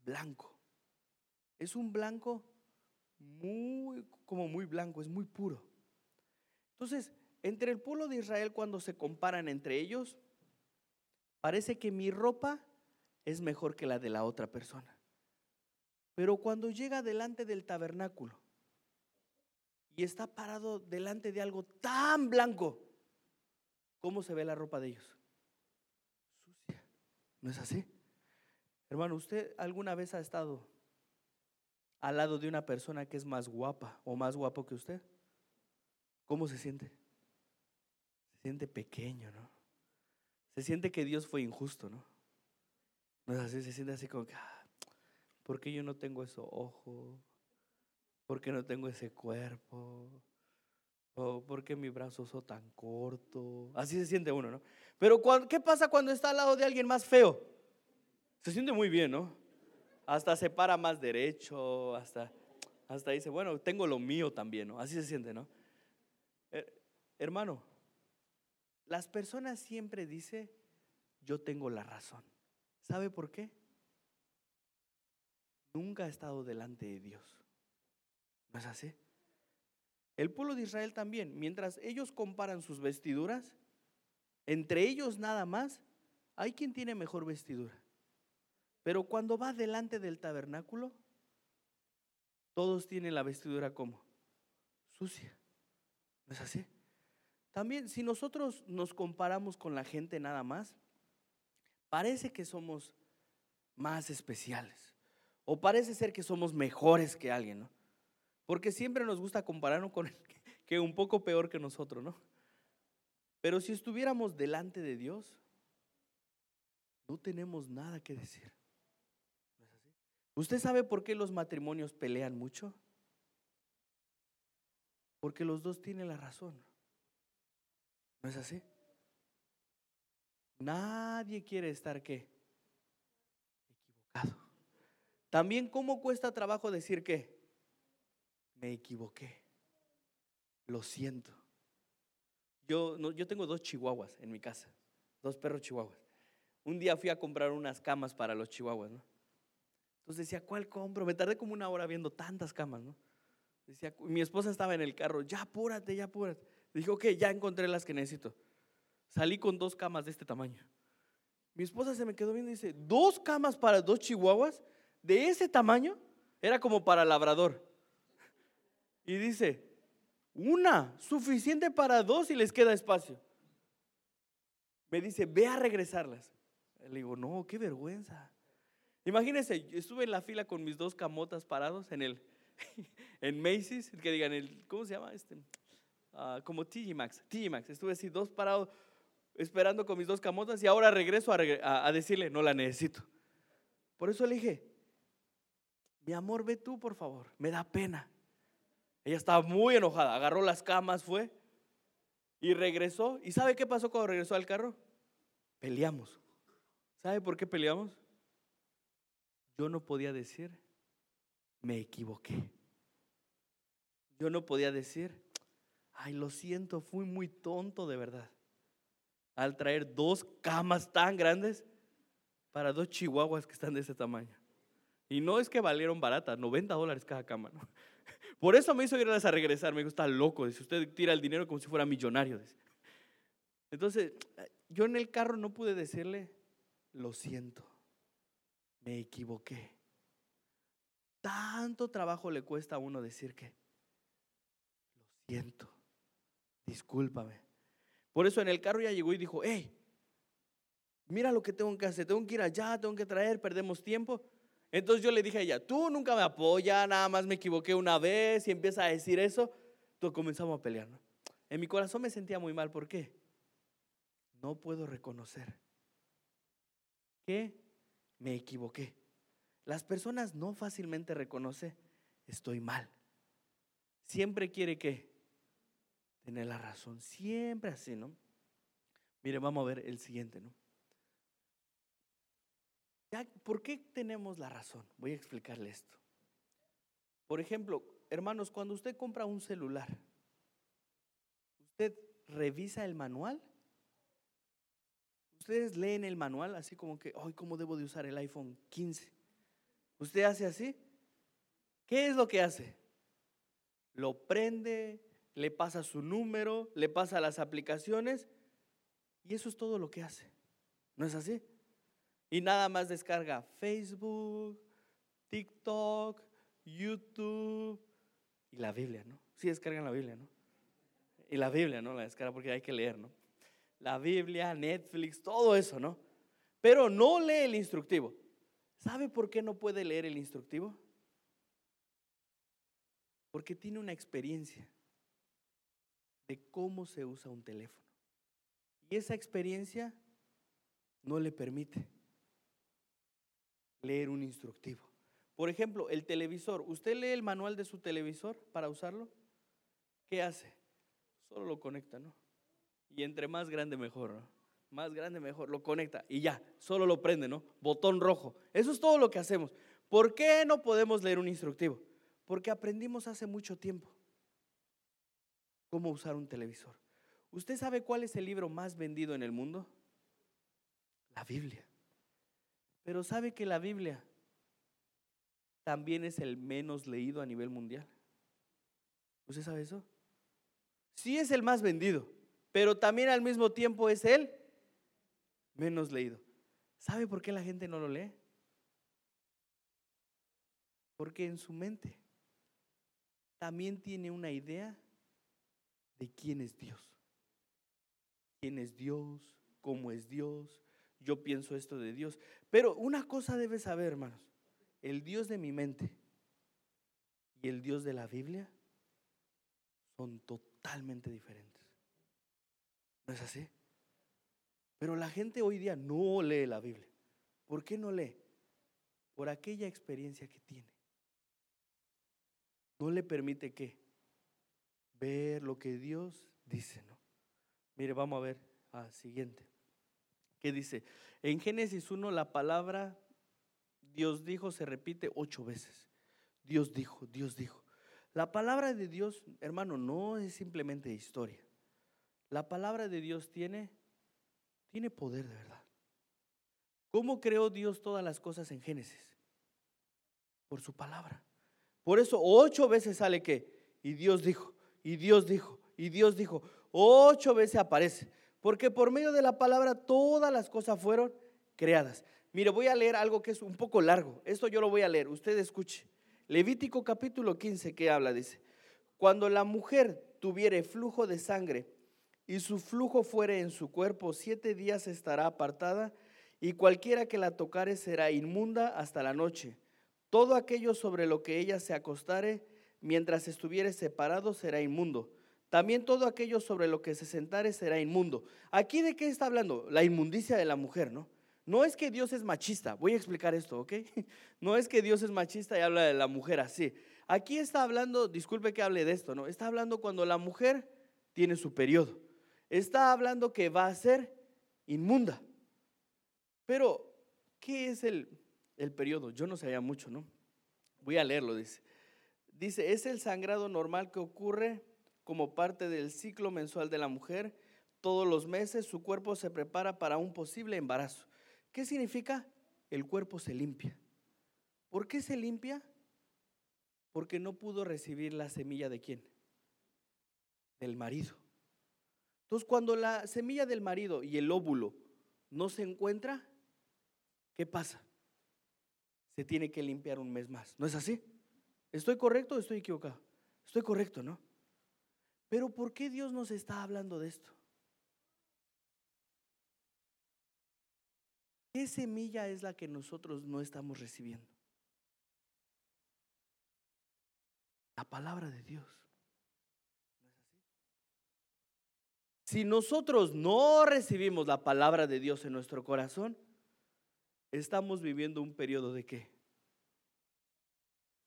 blanco. Es un blanco muy, como muy blanco, es muy puro. Entonces, entre el pueblo de Israel cuando se comparan entre ellos, parece que mi ropa es mejor que la de la otra persona. Pero cuando llega delante del tabernáculo y está parado delante de algo tan blanco, ¿cómo se ve la ropa de ellos? Sucia. ¿No es así? Hermano, ¿usted alguna vez ha estado al lado de una persona que es más guapa o más guapo que usted? ¿Cómo se siente? Se siente pequeño, ¿no? Se siente que Dios fue injusto, ¿no? No es así, se siente así como que, ah, ¿por qué yo no tengo esos ojos? ¿Por qué no tengo ese cuerpo? ¿O por qué mi brazo son tan corto? Así se siente uno, ¿no? Pero ¿qué pasa cuando está al lado de alguien más feo? Se siente muy bien, ¿no? Hasta se para más derecho, hasta, hasta dice, bueno, tengo lo mío también, ¿no? Así se siente, ¿no? hermano, las personas siempre dicen, yo tengo la razón. ¿Sabe por qué? Nunca ha estado delante de Dios. ¿No es así? El pueblo de Israel también, mientras ellos comparan sus vestiduras, entre ellos nada más, hay quien tiene mejor vestidura. Pero cuando va delante del tabernáculo, todos tienen la vestidura como sucia. ¿No es así? También si nosotros nos comparamos con la gente nada más, parece que somos más especiales. O parece ser que somos mejores que alguien, ¿no? Porque siempre nos gusta compararnos con el que un poco peor que nosotros, ¿no? Pero si estuviéramos delante de Dios, no tenemos nada que decir. ¿Usted sabe por qué los matrimonios pelean mucho? Porque los dos tienen la razón. ¿No es así? Nadie quiere estar qué? Equivocado. También cómo cuesta trabajo decir que me equivoqué. Lo siento. Yo, no, yo tengo dos chihuahuas en mi casa, dos perros chihuahuas. Un día fui a comprar unas camas para los chihuahuas, ¿no? Entonces decía, ¿cuál compro? Me tardé como una hora viendo tantas camas, ¿no? Decía, mi esposa estaba en el carro, ya apúrate, ya apúrate. Dije, ok, ya encontré las que necesito. Salí con dos camas de este tamaño. Mi esposa se me quedó viendo y dice, ¿dos camas para dos chihuahuas de ese tamaño? Era como para labrador. Y dice, una, suficiente para dos y les queda espacio. Me dice, ve a regresarlas. Le digo, no, qué vergüenza. Imagínense, estuve en la fila con mis dos camotas parados en el en Macy's, que digan el ¿cómo se llama este? Ah, como TG Maxx, TG Maxx. Estuve así dos parados esperando con mis dos camotas y ahora regreso a, a decirle, no la necesito. Por eso le dije, mi amor, ve tú, por favor, me da pena. Ella estaba muy enojada, agarró las camas, fue y regresó. ¿Y sabe qué pasó cuando regresó al carro? Peleamos. ¿Sabe por qué peleamos? Yo no podía decir, me equivoqué. Yo no podía decir, ay, lo siento, fui muy tonto de verdad. Al traer dos camas tan grandes para dos chihuahuas que están de ese tamaño. Y no es que valieron baratas, 90 dólares cada cama. Por eso me hizo ir a regresar. Me gusta loco. Dice, usted tira el dinero como si fuera millonario. Entonces, yo en el carro no pude decirle, lo siento me equivoqué. Tanto trabajo le cuesta a uno decir que lo siento, discúlpame. Por eso en el carro ya llegó y dijo, hey, mira lo que tengo que hacer, tengo que ir allá, tengo que traer, perdemos tiempo. Entonces yo le dije a ella, tú nunca me apoyas, nada más me equivoqué una vez y empieza a decir eso, entonces comenzamos a pelear. En mi corazón me sentía muy mal, ¿por qué? No puedo reconocer que me equivoqué. Las personas no fácilmente reconocen, estoy mal. Siempre quiere que tener la razón, siempre así, ¿no? Mire, vamos a ver el siguiente, ¿no? ¿Por qué tenemos la razón? Voy a explicarle esto. Por ejemplo, hermanos, cuando usted compra un celular, ¿usted revisa el manual? Ustedes leen el manual así como que, hoy, ¿cómo debo de usar el iPhone 15? ¿Usted hace así? ¿Qué es lo que hace? Lo prende, le pasa su número, le pasa las aplicaciones y eso es todo lo que hace. ¿No es así? Y nada más descarga Facebook, TikTok, YouTube y la Biblia, ¿no? Sí descargan la Biblia, ¿no? Y la Biblia, ¿no? La descarga porque hay que leer, ¿no? La Biblia, Netflix, todo eso, ¿no? Pero no lee el instructivo. ¿Sabe por qué no puede leer el instructivo? Porque tiene una experiencia de cómo se usa un teléfono. Y esa experiencia no le permite leer un instructivo. Por ejemplo, el televisor. ¿Usted lee el manual de su televisor para usarlo? ¿Qué hace? Solo lo conecta, ¿no? Y entre más grande mejor. Más grande mejor, lo conecta y ya, solo lo prende, ¿no? Botón rojo. Eso es todo lo que hacemos. ¿Por qué no podemos leer un instructivo? Porque aprendimos hace mucho tiempo cómo usar un televisor. ¿Usted sabe cuál es el libro más vendido en el mundo? La Biblia. Pero ¿sabe que la Biblia también es el menos leído a nivel mundial? ¿Usted sabe eso? Sí es el más vendido, pero también al mismo tiempo es el menos leído. ¿Sabe por qué la gente no lo lee? Porque en su mente también tiene una idea de quién es Dios. ¿Quién es Dios? ¿Cómo es Dios? Yo pienso esto de Dios. Pero una cosa debe saber, hermanos. El Dios de mi mente y el Dios de la Biblia son totalmente diferentes. ¿No es así? Pero la gente hoy día no lee la Biblia. ¿Por qué no lee? Por aquella experiencia que tiene. No le permite que ver lo que Dios dice, ¿no? Mire, vamos a ver al siguiente. ¿Qué dice? En Génesis 1 la palabra Dios dijo se repite ocho veces. Dios dijo, Dios dijo. La palabra de Dios, hermano, no es simplemente historia. La palabra de Dios tiene, tiene poder de verdad. ¿Cómo creó Dios todas las cosas en Génesis? Por su palabra. Por eso ocho veces sale que, y Dios dijo, y Dios dijo, y Dios dijo, ocho veces aparece. Porque por medio de la palabra todas las cosas fueron creadas. Mire, voy a leer algo que es un poco largo. Esto yo lo voy a leer, usted escuche. Levítico capítulo 15 que habla, dice, cuando la mujer tuviere flujo de sangre y su flujo fuere en su cuerpo, siete días estará apartada y cualquiera que la tocare será inmunda hasta la noche. Todo aquello sobre lo que ella se acostare mientras estuviere separado será inmundo. También todo aquello sobre lo que se sentare será inmundo. Aquí de qué está hablando? La inmundicia de la mujer, ¿no? No es que Dios es machista, voy a explicar esto, ¿ok? No es que Dios es machista y habla de la mujer así. Aquí está hablando, disculpe que hable de esto, ¿no? Está hablando cuando la mujer tiene su periodo. Está hablando que va a ser inmunda. Pero, ¿qué es el, el periodo? Yo no sabía mucho, ¿no? Voy a leerlo, dice. Dice, es el sangrado normal que ocurre como parte del ciclo mensual de la mujer. Todos los meses su cuerpo se prepara para un posible embarazo. ¿Qué significa? El cuerpo se limpia. ¿Por qué se limpia? Porque no pudo recibir la semilla de quién? Del marido. Entonces, cuando la semilla del marido y el óvulo no se encuentra, ¿qué pasa? Se tiene que limpiar un mes más. ¿No es así? ¿Estoy correcto o estoy equivocado? Estoy correcto, ¿no? Pero ¿por qué Dios nos está hablando de esto? ¿Qué semilla es la que nosotros no estamos recibiendo? La palabra de Dios. ¿No es así? Si nosotros no recibimos la palabra de Dios en nuestro corazón, estamos viviendo un periodo de qué?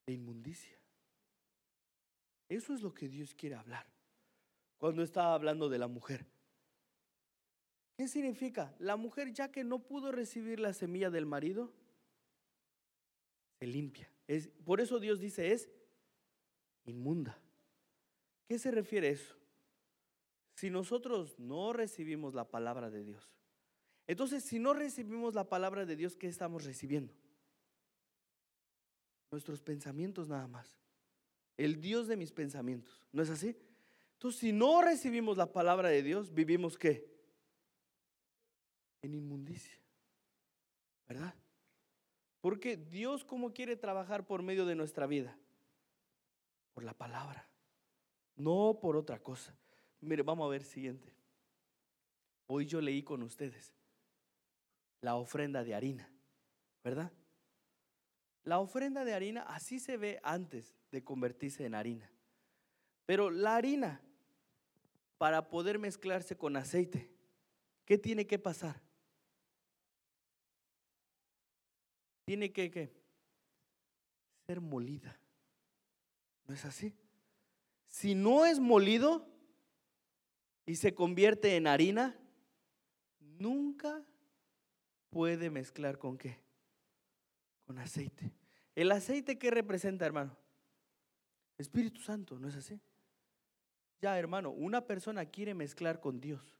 De inmundicia. Eso es lo que Dios quiere hablar. Cuando estaba hablando de la mujer. ¿Qué significa? La mujer ya que no pudo recibir la semilla del marido, se limpia. Es, por eso Dios dice es inmunda. ¿Qué se refiere a eso? Si nosotros no recibimos la palabra de Dios, entonces si no recibimos la palabra de Dios, ¿qué estamos recibiendo? Nuestros pensamientos nada más. El Dios de mis pensamientos. ¿No es así? Entonces, si no recibimos la palabra de Dios, vivimos qué? en inmundicia. ¿Verdad? Porque Dios cómo quiere trabajar por medio de nuestra vida? Por la palabra, no por otra cosa. Mire, vamos a ver siguiente. Hoy yo leí con ustedes la ofrenda de harina, ¿verdad? La ofrenda de harina así se ve antes de convertirse en harina. Pero la harina, para poder mezclarse con aceite, ¿qué tiene que pasar? tiene que ser molida. ¿No es así? Si no es molido y se convierte en harina, nunca puede mezclar con qué? Con aceite. ¿El aceite qué representa, hermano? Espíritu Santo, ¿no es así? Ya, hermano, una persona quiere mezclar con Dios.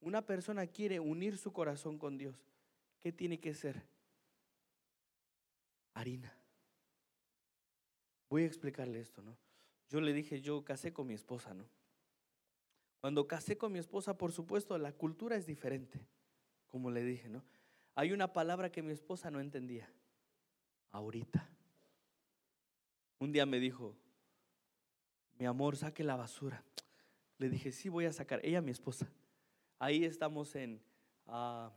Una persona quiere unir su corazón con Dios. ¿Qué tiene que ser? harina. Voy a explicarle esto, ¿no? yo le dije, yo casé con mi esposa, ¿no? Cuando casé con mi esposa, por supuesto, la cultura es diferente, como le dije, ¿no? Hay una palabra que mi esposa no entendía, ahorita. Un día me dijo, mi amor, saque la basura. Le dije, sí, voy a sacar. Ella, mi esposa. Ahí estamos en, ah,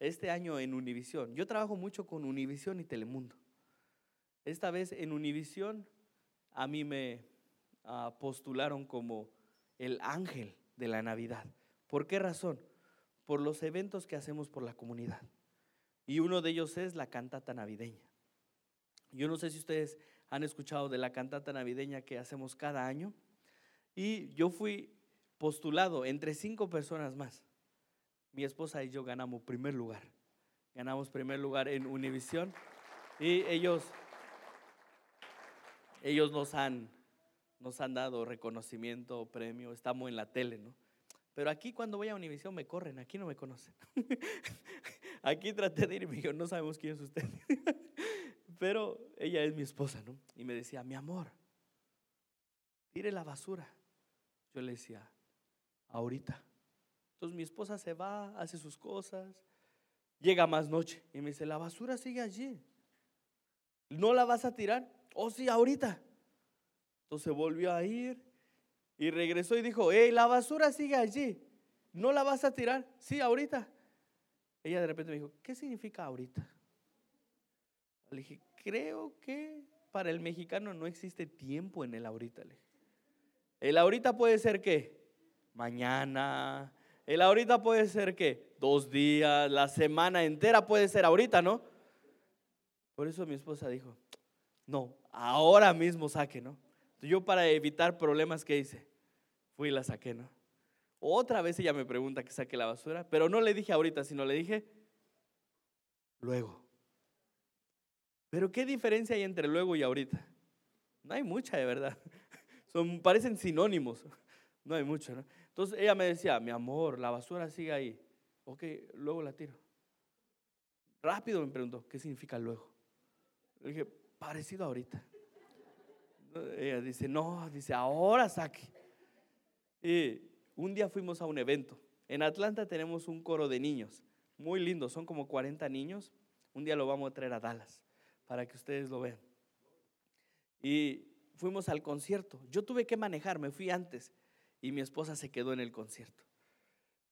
este año en Univisión. Yo trabajo mucho con Univisión y Telemundo. Esta vez en Univisión a mí me ah, postularon como el ángel de la Navidad. ¿Por qué razón? Por los eventos que hacemos por la comunidad. Y uno de ellos es la cantata navideña. Yo no sé si ustedes han escuchado de la cantata navideña que hacemos cada año. Y yo fui postulado entre cinco personas más. Mi esposa y yo ganamos primer lugar. Ganamos primer lugar en Univisión. Y ellos ellos nos han, nos han dado reconocimiento, premio, estamos en la tele, ¿no? Pero aquí cuando voy a Univisión me corren, aquí no me conocen. aquí traté de ir y me dijo, no sabemos quién es usted. Pero ella es mi esposa, ¿no? Y me decía, mi amor, tire la basura. Yo le decía, ahorita. Entonces mi esposa se va, hace sus cosas, llega más noche y me dice, la basura sigue allí. ¿No la vas a tirar? Oh, sí, ahorita. Entonces volvió a ir y regresó y dijo, hey, la basura sigue allí. ¿No la vas a tirar? Sí, ahorita. Ella de repente me dijo, ¿qué significa ahorita? Le dije, creo que para el mexicano no existe tiempo en el ahorita. El ahorita puede ser que mañana. El ahorita puede ser que dos días, la semana entera puede ser ahorita, ¿no? Por eso mi esposa dijo, no, ahora mismo saque, ¿no? Yo para evitar problemas, ¿qué hice? Fui y la saqué, ¿no? Otra vez ella me pregunta que saque la basura, pero no le dije ahorita, sino le dije luego. Pero ¿qué diferencia hay entre luego y ahorita? No hay mucha, de verdad. Son, parecen sinónimos. No hay mucho, ¿no? Entonces ella me decía, mi amor, la basura sigue ahí. Ok, luego la tiro. Rápido me preguntó, ¿qué significa luego? Le dije, parecido ahorita. Ella dice, no, dice, ahora saque. Y un día fuimos a un evento. En Atlanta tenemos un coro de niños, muy lindo, son como 40 niños. Un día lo vamos a traer a Dallas para que ustedes lo vean. Y fuimos al concierto. Yo tuve que manejar, me fui antes y mi esposa se quedó en el concierto.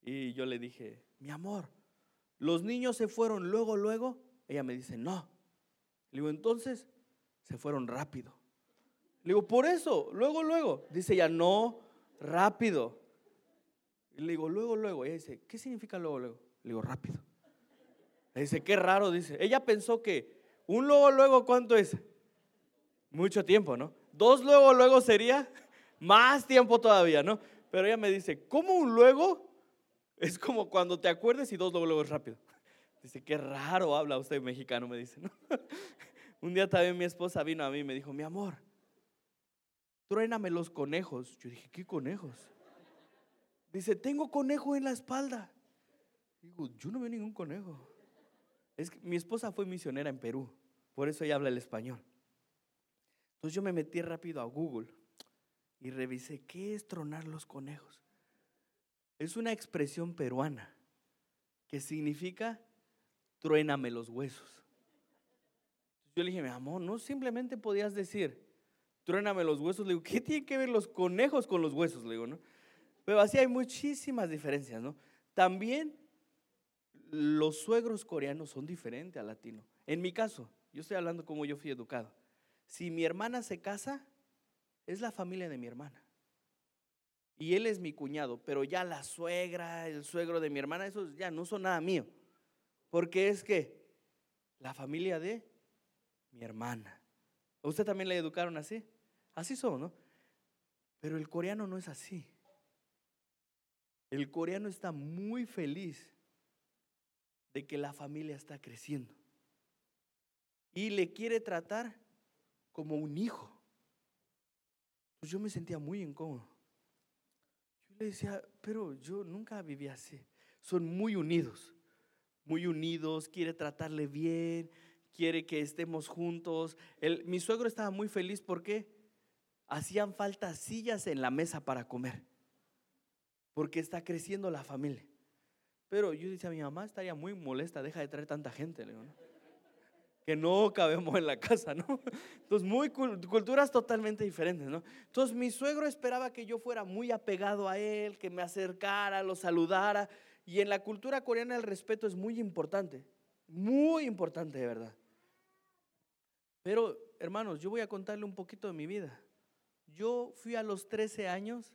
Y yo le dije, mi amor, los niños se fueron luego, luego. Ella me dice, no. Le digo, entonces, se fueron rápido. Le digo, por eso, luego, luego. Dice ella, no, rápido. Y le digo, luego, luego. ella dice, ¿qué significa luego, luego? Le digo, rápido. Le dice, qué raro, dice. Ella pensó que un luego, luego, ¿cuánto es? Mucho tiempo, ¿no? Dos luego, luego sería más tiempo todavía, ¿no? Pero ella me dice, ¿cómo un luego? Es como cuando te acuerdes y dos luego, luego es rápido. Dice, qué raro habla usted mexicano, me dice, ¿no? Un día también mi esposa vino a mí y me dijo, mi amor, truéname los conejos. Yo dije, ¿qué conejos? Dice, tengo conejo en la espalda. Digo, yo no veo ningún conejo. Es que mi esposa fue misionera en Perú, por eso ella habla el español. Entonces yo me metí rápido a Google y revisé, ¿qué es tronar los conejos? Es una expresión peruana que significa truéname los huesos. Yo le dije, mi amor, no simplemente podías decir, truéname los huesos. Le digo, ¿qué tienen que ver los conejos con los huesos? Le digo, ¿no? Pero así hay muchísimas diferencias, ¿no? También los suegros coreanos son diferentes al latino. En mi caso, yo estoy hablando como yo fui educado. Si mi hermana se casa, es la familia de mi hermana. Y él es mi cuñado, pero ya la suegra, el suegro de mi hermana, esos ya no son nada mío. Porque es que la familia de mi hermana. Usted también le educaron así? Así son, ¿no? Pero el coreano no es así. El coreano está muy feliz de que la familia está creciendo. Y le quiere tratar como un hijo. Pues yo me sentía muy incómodo. Yo le decía, pero yo nunca viví así. Son muy unidos, muy unidos, quiere tratarle bien, quiere que estemos juntos. mi suegro estaba muy feliz porque hacían falta sillas en la mesa para comer, porque está creciendo la familia. Pero yo decía, mi mamá estaría muy molesta, deja de traer tanta gente, que no cabemos en la casa, ¿no? Entonces, muy culturas totalmente diferentes, ¿no? Entonces, mi suegro esperaba que yo fuera muy apegado a él, que me acercara, lo saludara. Y en la cultura coreana el respeto es muy importante, muy importante de verdad. Pero, hermanos, yo voy a contarle un poquito de mi vida. Yo fui a los 13 años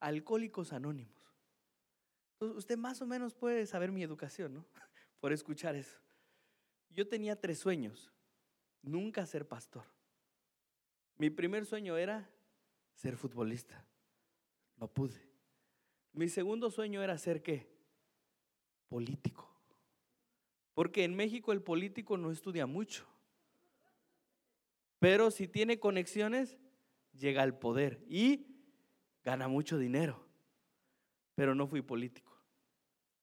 alcohólicos anónimos. Usted más o menos puede saber mi educación, ¿no? Por escuchar eso. Yo tenía tres sueños. Nunca ser pastor. Mi primer sueño era ser futbolista. No pude. Mi segundo sueño era ser qué? Político. Porque en México el político no estudia mucho. Pero si tiene conexiones, llega al poder y gana mucho dinero. Pero no fui político.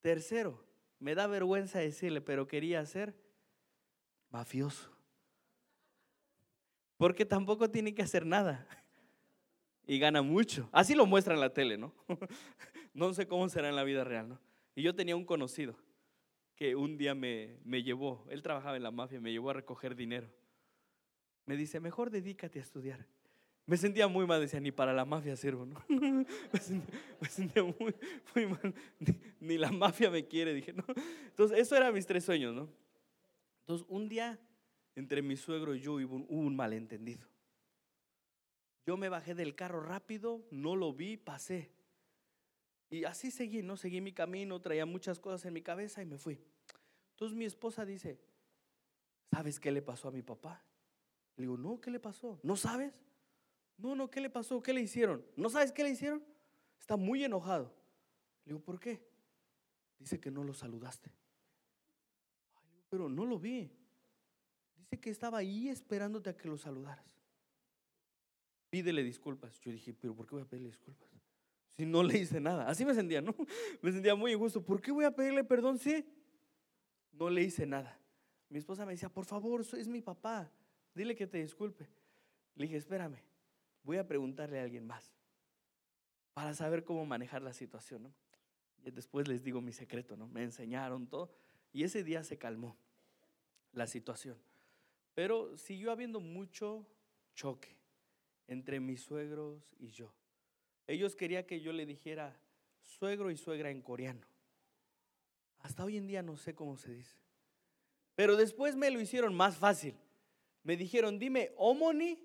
Tercero, me da vergüenza decirle, pero quería ser mafioso. Porque tampoco tiene que hacer nada. Y gana mucho. Así lo muestra en la tele, ¿no? No sé cómo será en la vida real, ¿no? Y yo tenía un conocido que un día me, me llevó, él trabajaba en la mafia, me llevó a recoger dinero me dice, mejor dedícate a estudiar. Me sentía muy mal, decía, ni para la mafia sirvo, ¿no? me, sentía, muy, muy mal, ni, la mafia me quiere, dije, ¿no? Entonces, eso eran mis tres sueños, ¿no? Entonces, un día, entre mi suegro y yo hubo un, malentendido. Yo me bajé del carro rápido, no lo vi, pasé. Y así seguí, ¿no? Seguí mi camino, traía muchas cosas en mi cabeza y me fui. Entonces mi esposa dice, ¿sabes qué le pasó a mi papá? Le digo, no, ¿qué le pasó? ¿No sabes? No, no, ¿qué le pasó? ¿Qué le hicieron? ¿No sabes qué le hicieron? Está muy enojado. Le digo, ¿por qué? Dice que no lo saludaste. pero no lo vi. Dice que estaba ahí esperándote a que lo saludaras. Pídele disculpas. Yo dije, pero ¿por qué voy a pedirle disculpas? Si no le hice nada. Así me sentía, ¿no? Me sentía muy injusto. ¿Por qué voy a pedirle perdón si no le hice nada? Mi esposa me decía, por favor, es mi papá dile que te disculpe. Le dije, espérame, voy a preguntarle a alguien más para saber cómo manejar la situación. ¿no? Y después les digo mi secreto, ¿no? Me enseñaron todo y ese día se calmó la situación. Pero siguió habiendo mucho choque entre mis suegros y yo. Ellos querían que yo le dijera suegro y suegra en coreano. Hasta hoy en día no sé cómo se dice. Pero después me lo hicieron más fácil me dijeron, dime Omoni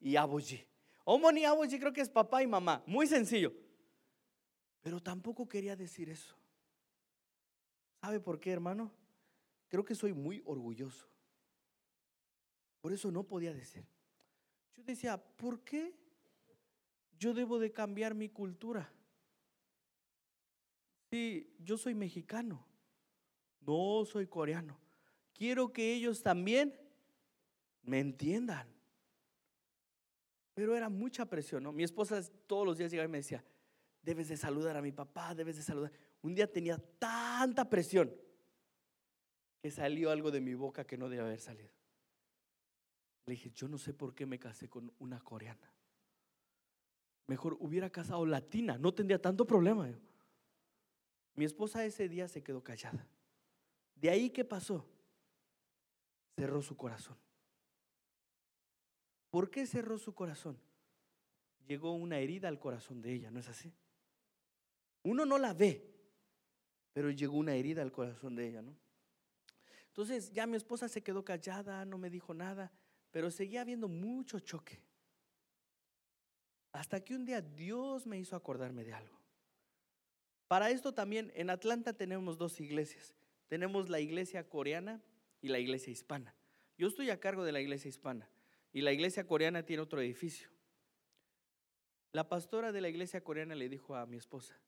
y Aboji. Omoni y Aboji creo que es papá y mamá. Muy sencillo. Pero tampoco quería decir eso. ¿Sabe por qué, hermano? Creo que soy muy orgulloso. Por eso no podía decir. Yo decía, ¿por qué yo debo de cambiar mi cultura? Si yo soy mexicano, no soy coreano. Quiero que ellos también me entiendan. Pero era mucha presión, ¿no? Mi esposa todos los días llegaba y me decía, debes de saludar a mi papá, debes de saludar. Un día tenía tanta presión que salió algo de mi boca que no debía haber salido. Le dije, yo no sé por qué me casé con una coreana. Mejor hubiera casado latina, no tendría tanto problema. Mi esposa ese día se quedó callada. De ahí, ¿qué pasó? Cerró su corazón. ¿Por qué cerró su corazón? Llegó una herida al corazón de ella, ¿no es así? Uno no la ve, pero llegó una herida al corazón de ella, ¿no? Entonces ya mi esposa se quedó callada, no me dijo nada, pero seguía habiendo mucho choque. Hasta que un día Dios me hizo acordarme de algo. Para esto también en Atlanta tenemos dos iglesias. Tenemos la iglesia coreana y la iglesia hispana. Yo estoy a cargo de la iglesia hispana. Y la iglesia coreana tiene otro edificio. La pastora de la iglesia coreana le dijo a mi esposa,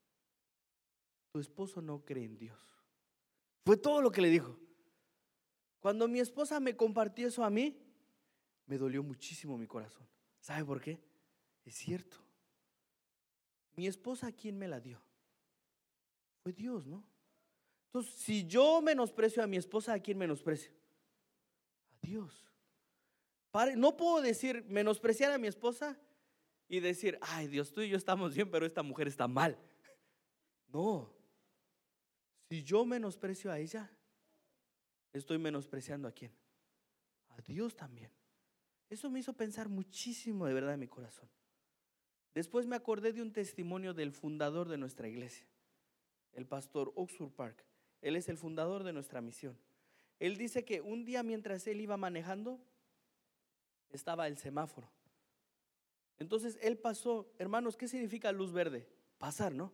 tu esposo no cree en Dios. Fue todo lo que le dijo. Cuando mi esposa me compartió eso a mí, me dolió muchísimo mi corazón. ¿Sabe por qué? Es cierto. Mi esposa, ¿a quién me la dio? Fue Dios, ¿no? Entonces, si yo menosprecio a mi esposa, ¿a quién menosprecio? A Dios. No puedo decir menospreciar a mi esposa y decir, ay Dios, tú y yo estamos bien, pero esta mujer está mal. No. Si yo menosprecio a ella, estoy menospreciando a quién? A Dios también. Eso me hizo pensar muchísimo de verdad en mi corazón. Después me acordé de un testimonio del fundador de nuestra iglesia, el pastor Oxford Park. Él es el fundador de nuestra misión. Él dice que un día mientras él iba manejando, estaba el semáforo. Entonces él pasó, hermanos, ¿qué significa luz verde? Pasar, ¿no?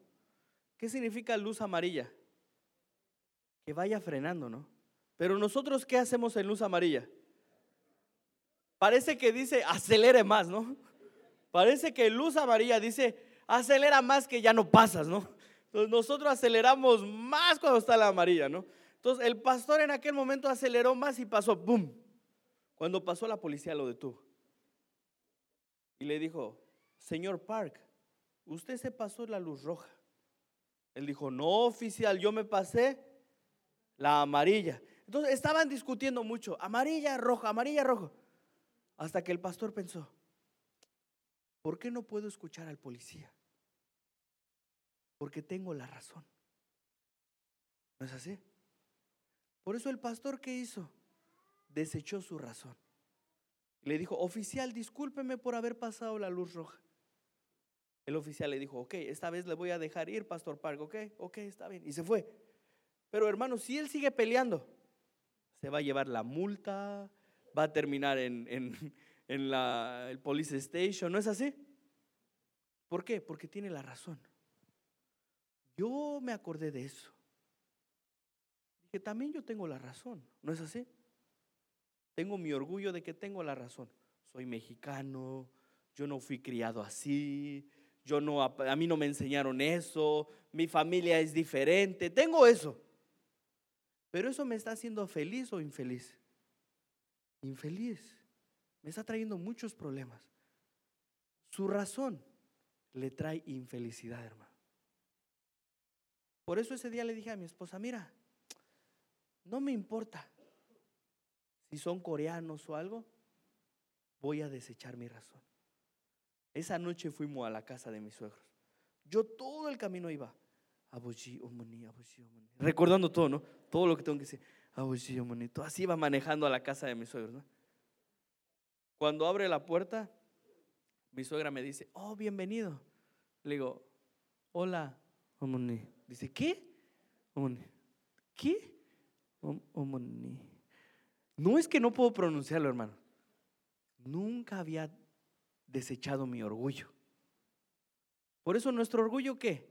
¿Qué significa luz amarilla? Que vaya frenando, ¿no? Pero nosotros, ¿qué hacemos en luz amarilla? Parece que dice acelere más, ¿no? Parece que luz amarilla dice acelera más que ya no pasas, ¿no? Entonces nosotros aceleramos más cuando está la amarilla, ¿no? Entonces el pastor en aquel momento aceleró más y pasó, ¡boom! Cuando pasó la policía lo detuvo. Y le dijo, señor Park, usted se pasó la luz roja. Él dijo, no oficial, yo me pasé la amarilla. Entonces estaban discutiendo mucho, amarilla, roja, amarilla, roja. Hasta que el pastor pensó, ¿por qué no puedo escuchar al policía? Porque tengo la razón. ¿No es así? Por eso el pastor, ¿qué hizo? Desechó su razón. Le dijo, oficial, discúlpeme por haber pasado la luz roja. El oficial le dijo, ok, esta vez le voy a dejar ir, Pastor Park, ok, ok, está bien. Y se fue. Pero hermano, si él sigue peleando, se va a llevar la multa, va a terminar en, en, la, el police station, ¿no es así? ¿Por qué? Porque tiene la razón. Yo me acordé de eso. Dije, también yo tengo la razón, ¿no es así? Tengo mi orgullo de que tengo la razón. Soy mexicano, yo no fui criado así, yo no, a mí no me enseñaron eso, mi familia es diferente, tengo eso. Pero eso me está haciendo feliz o infeliz infeliz. Me está trayendo muchos problemas. Su razón le trae infelicidad, hermano. Por eso ese día le dije a mi esposa, mira, no me importa si son coreanos o algo, voy a desechar mi razón. Esa noche fuimos a la casa de mis suegros. Yo todo el camino iba, recordando todo, ¿no? Todo lo que tengo que decir. Así iba manejando a la casa de mis suegros. Cuando abre la puerta, mi suegra me dice, oh, bienvenido. Le digo, hola, Dice, ¿qué? ¿Qué? No es que no puedo pronunciarlo, hermano. Nunca había desechado mi orgullo. Por eso nuestro orgullo, ¿qué?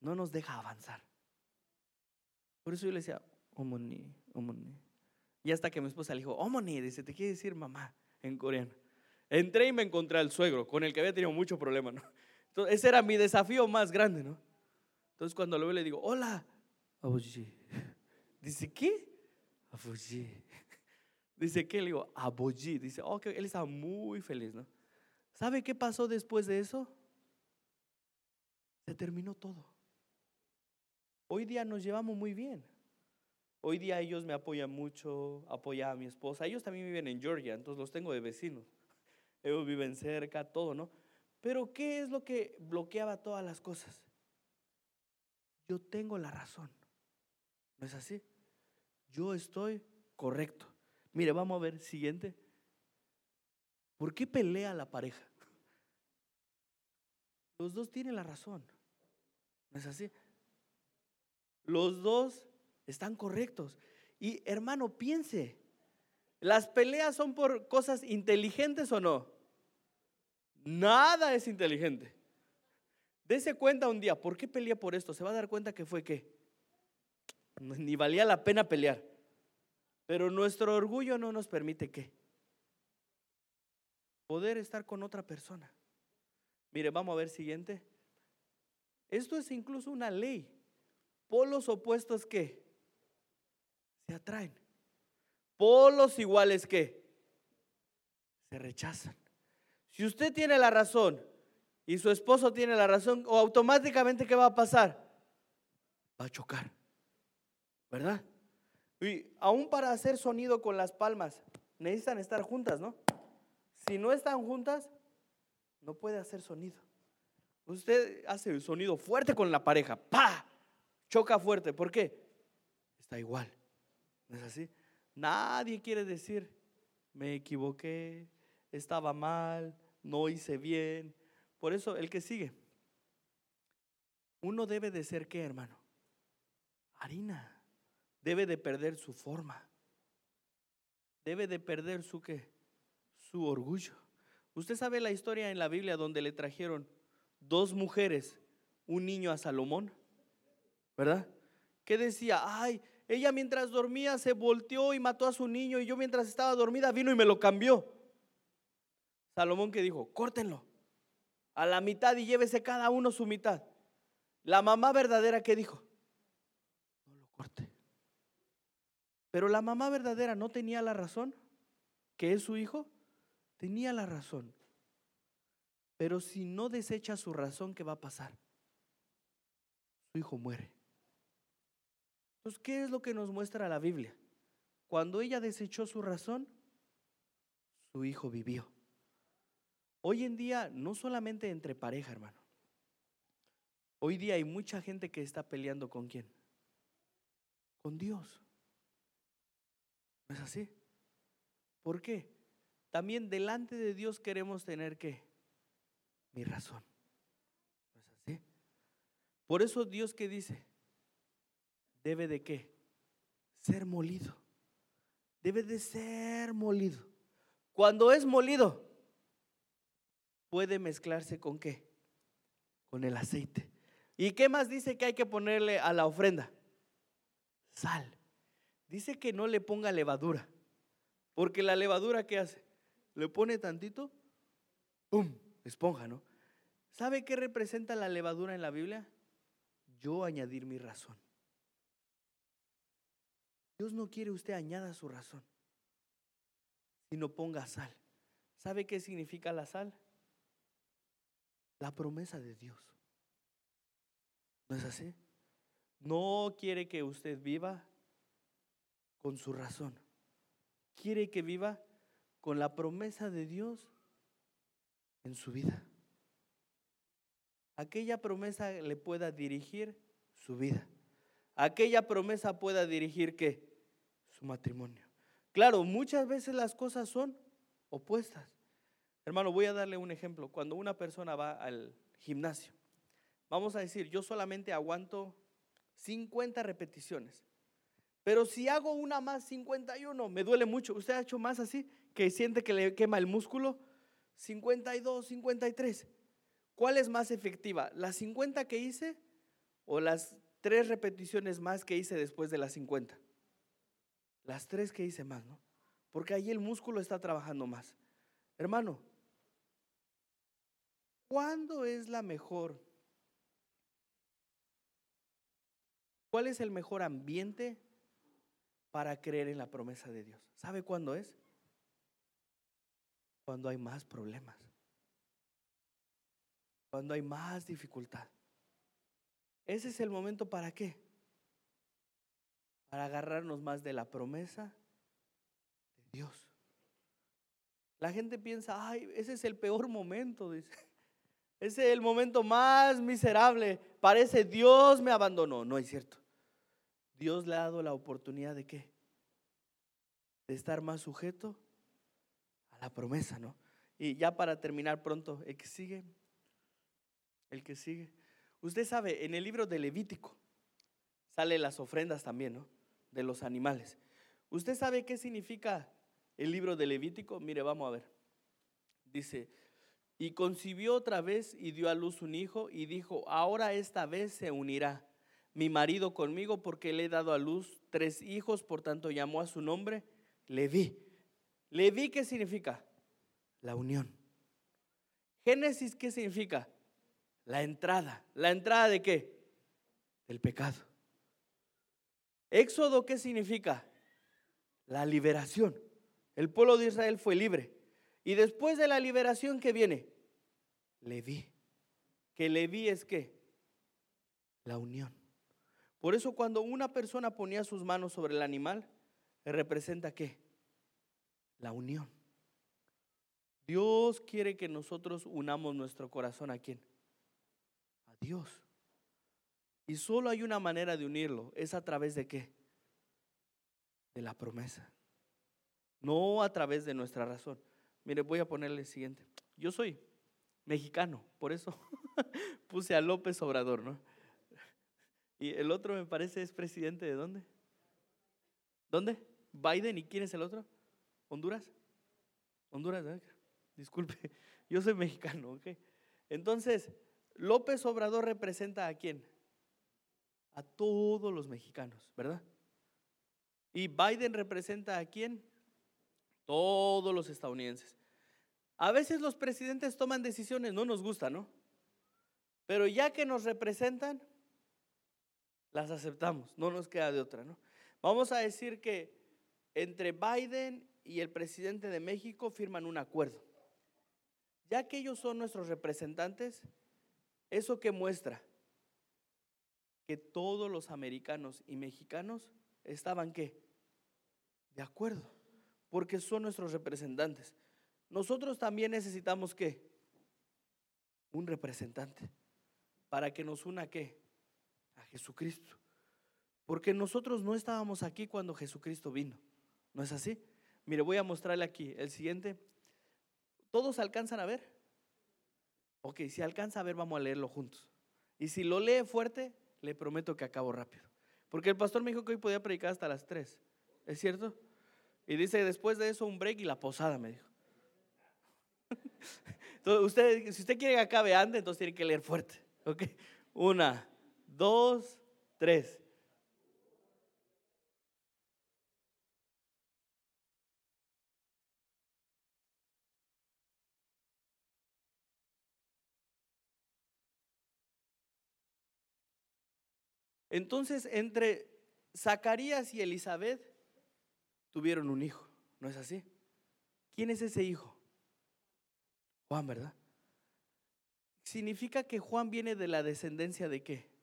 No nos deja avanzar. Por eso yo le decía, Omoni, Omoni. Y hasta que mi esposa le dijo, Omoni, dice, te quiere decir mamá en coreano. Entré y me encontré al suegro, con el que había tenido mucho problema, ¿no? Entonces, ese era mi desafío más grande, ¿no? Entonces, cuando lo veo, le digo, hola. Dice, ¿qué? Dice, ¿qué? Le digo, abuji. Dice, oh, que él estaba muy feliz, ¿no? ¿Sabe qué pasó después de eso? Se terminó todo. Hoy día nos llevamos muy bien. Hoy día ellos me apoyan mucho, apoya a mi esposa. Ellos también viven en Georgia, entonces los tengo de vecinos. Ellos viven cerca, todo, ¿no? Pero ¿qué es lo que bloqueaba todas las cosas? Yo tengo la razón. ¿No es así? Yo estoy correcto. Mire, vamos a ver siguiente. ¿Por qué pelea la pareja? Los dos tienen la razón. ¿No es así? Los dos están correctos. Y hermano, piense, ¿las peleas son por cosas inteligentes o no? Nada es inteligente. Dese cuenta un día, ¿por qué peleé por esto? Se va a dar cuenta que fue que ni valía la pena pelear. Pero nuestro orgullo no nos permite que poder estar con otra persona. Mire, vamos a ver siguiente. Esto es incluso una ley. Polos opuestos que se atraen. Polos iguales que se rechazan. Si usted tiene la razón y su esposo tiene la razón, o automáticamente ¿qué va a pasar? Va a chocar. ¿Verdad? Y aún para hacer sonido con las palmas, necesitan estar juntas, ¿no? Si no están juntas, No puede hacer sonido. Usted hace el sonido fuerte con la pareja, ¡pa! Choca fuerte. ¿Por qué? Está igual. ¿No es así? Nadie quiere decir, me equivoqué, estaba mal, no hice bien. Por eso, el que sigue. Uno debe de ser qué, hermano? Harina. Debe de perder su forma. Debe de perder su qué? Su orgullo. Usted sabe la historia en la Biblia donde le trajeron dos mujeres, un niño a Salomón, ¿verdad? Que decía, ay, ella mientras dormía se volteó y mató a su niño y yo mientras estaba dormida vino y me lo cambió. Salomón que dijo, córtenlo a la mitad y llévese cada uno su mitad. La mamá verdadera que dijo, no lo corte. Pero la mamá verdadera no tenía la razón, que es su hijo, tenía la razón. Pero si no desecha su razón, ¿qué va a pasar? Su hijo muere. Entonces, ¿qué es lo que nos muestra la Biblia? Cuando ella desechó su razón, su hijo vivió. Hoy en día, no solamente entre pareja, hermano. Hoy día hay mucha gente que está peleando con quién? Con Dios. ¿No es así? ¿Por qué? También delante de Dios queremos tener qué? Mi razón. ¿No es así? Por eso Dios que dice, debe de qué? Ser molido. Debe de ser molido. Cuando es molido, puede mezclarse con qué? Con el aceite. ¿Y qué más dice que hay que ponerle a la ofrenda? Sal. Dice que no le ponga levadura. Porque la levadura, ¿qué hace? Le pone tantito, ¡pum! Esponja, ¿no? ¿Sabe qué representa la levadura en la Biblia? Yo añadir mi razón. Dios no quiere usted añada su razón, sino ponga sal. ¿Sabe qué significa la sal? La promesa de Dios. ¿No es así? No quiere que usted viva con su razón. Quiere que viva con la promesa de Dios en su vida. Aquella promesa le pueda dirigir su vida. Aquella promesa pueda dirigir que su matrimonio. Claro, muchas veces las cosas son opuestas. Hermano, voy a darle un ejemplo. Cuando una persona va al gimnasio, vamos a decir, yo solamente aguanto 50 repeticiones. Pero si hago una más 51, me duele mucho. ¿Usted ha hecho más así? Que siente que le quema el músculo. 52, 53. ¿Cuál es más efectiva? ¿Las 50 que hice o las tres repeticiones más que hice después de las 50? Las tres que hice más, ¿no? Porque ahí el músculo está trabajando más. Hermano, ¿cuándo es la mejor? ¿Cuál es el mejor ambiente para creer en la promesa de Dios. ¿Sabe cuándo es? Cuando hay más problemas. Cuando hay más dificultad. Ese es el momento para qué? Para agarrarnos más de la promesa de Dios. La gente piensa, ay, ese es el peor momento, dice. Ese es el momento más miserable. Parece Dios me abandonó. No es cierto. Dios le ha dado la oportunidad de qué? De estar más sujeto a la promesa, ¿no? Y ya para terminar pronto, el que sigue, el que sigue. Usted sabe, en el libro de Levítico salen las ofrendas también, ¿no? De los animales. ¿Usted sabe qué significa el libro de Levítico? Mire, vamos a ver. Dice, y concibió otra vez y dio a luz un hijo y dijo, ahora esta vez se unirá mi marido conmigo porque le he dado a luz tres hijos, por tanto llamó a su nombre Leví. Leví, ¿qué significa? La unión. Génesis, ¿qué significa? La entrada. ¿La entrada de qué? Del pecado. Éxodo, ¿qué significa? La liberación. El pueblo de Israel fue libre. Y después de la liberación, ¿qué viene? Leví. Que Leví es qué? La unión. Por eso cuando una persona ponía sus manos sobre el animal, representa qué? La unión. Dios quiere que nosotros unamos nuestro corazón a quién? A Dios. Y solo hay una manera de unirlo, es a través de qué? De la promesa. No a través de nuestra razón. Mire, voy a ponerle el siguiente. Yo soy mexicano, por eso puse a López Obrador, ¿no? Y el otro me parece es presidente de dónde? ¿Dónde? Biden y quién es el otro? Honduras. Honduras, ¿eh? disculpe, yo soy mexicano, ¿ok? Entonces, López Obrador representa a quién? A todos los mexicanos, ¿verdad? Y Biden representa a quién? Todos los estadounidenses. A veces los presidentes toman decisiones, no nos gusta, ¿no? Pero ya que nos representan, las aceptamos, no nos queda de otra, ¿no? Vamos a decir que entre Biden y el presidente de México firman un acuerdo. Ya que ellos son nuestros representantes, ¿eso que muestra? Que todos los americanos y mexicanos estaban qué? De acuerdo, porque son nuestros representantes. Nosotros también necesitamos qué? Un representante para que nos una qué? A Jesucristo. Porque nosotros no estábamos aquí cuando Jesucristo vino. ¿No es así? Mire, voy a mostrarle aquí el siguiente. ¿Todos alcanzan a ver? Ok, si alcanza a ver, vamos a leerlo juntos. Y si lo lee fuerte, le prometo que acabo rápido. Porque el pastor me dijo que hoy podía predicar hasta las 3. ¿Es cierto? Y dice, después de eso, un break y la posada, me dijo. Entonces, usted, si usted quiere que acabe antes, entonces tiene que leer fuerte. ¿Ok? Una, dos, tres. Entonces, entre Zacarías y Elizabeth tuvieron un hijo, ¿no es así? ¿Quién es ese hijo? Juan, ¿verdad? Significa que Juan viene de la descendencia de qué?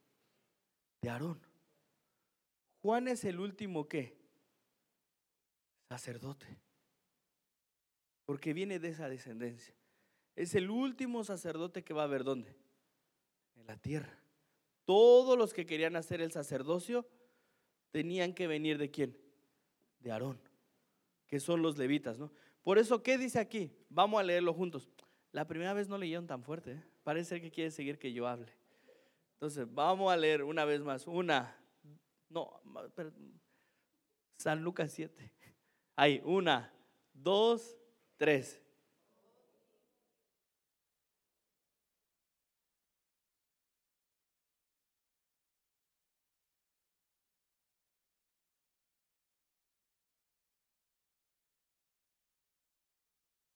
De Aarón. Juan es el último qué? Sacerdote. Porque viene de esa descendencia. Es el último sacerdote que va a ver dónde? En la tierra. Todos los que querían hacer el sacerdocio tenían que venir de quién? De Aarón, que son los levitas, ¿no? Por eso, ¿qué dice aquí? Vamos a leerlo juntos. La primera vez no leyeron tan fuerte, ¿eh? parece que quiere seguir que yo hable. Entonces, vamos a leer una vez más. Una, no, San Lucas 7. Ahí, una, dos, tres.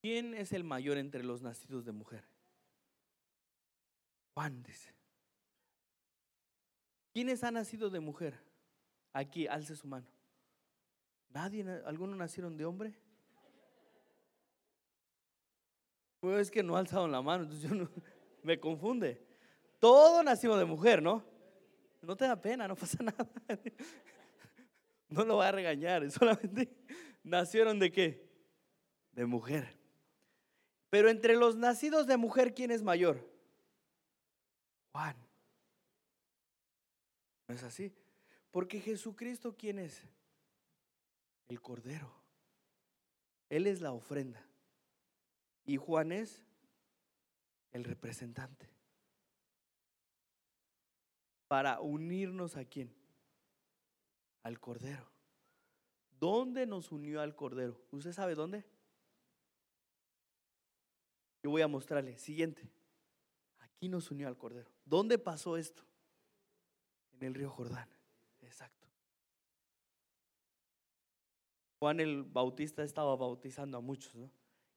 ¿Quién es el mayor entre los nacidos de mujer? Juan. ¿Quiénes han nacido de mujer? Aquí, alce su mano. ¿Nadie? ¿Algunos nacieron de hombre? Pues es que no alzaron la mano, entonces yo no, me confunde. Todo nació de mujer, ¿no? No te da pena, no pasa nada. No lo va a regañar, solamente nacieron de qué? De mujer. Pero entre los nacidos de mujer, ¿quién es mayor? Juan. ¿No es así? Porque Jesucristo, ¿quién es? El Cordero. Él es la ofrenda. Y Juan es el representante. Para unirnos a quién? Al Cordero. ¿Dónde nos unió al Cordero? ¿Usted sabe dónde? Yo voy a mostrarle. Siguiente. Aquí nos unió al Cordero. ¿Dónde pasó esto? En el río Jordán. Exacto. Juan el Bautista estaba bautizando a muchos, ¿no?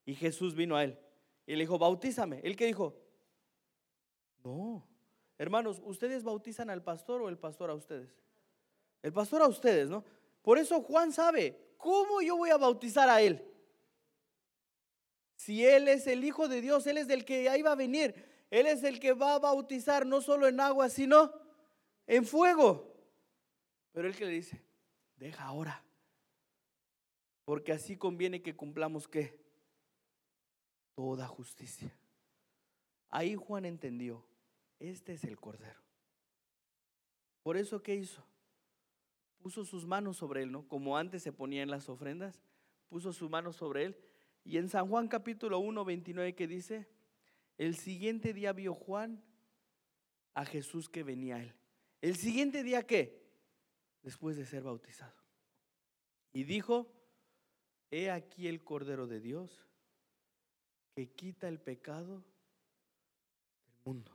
Y Jesús vino a él y le dijo, bautízame. ¿Él qué dijo? No. Hermanos, ¿ustedes bautizan al pastor o el pastor a ustedes? El pastor a ustedes, ¿no? Por eso Juan sabe, ¿cómo yo voy a bautizar a él? Si Él es el Hijo de Dios, Él es el que ahí va a venir. Él es el que va a bautizar no solo en agua, sino en fuego. Pero Él que le dice, deja ahora. Porque así conviene que cumplamos qué? toda justicia. Ahí Juan entendió, este es el Cordero. Por eso, ¿qué hizo? Puso sus manos sobre él, ¿no? Como antes se ponía en las ofrendas, puso sus manos sobre él. Y en San Juan capítulo 1, 29 que dice, el siguiente día vio Juan a Jesús que venía a él. ¿El siguiente día qué? Después de ser bautizado. Y dijo, he aquí el Cordero de Dios que quita el pecado del mundo.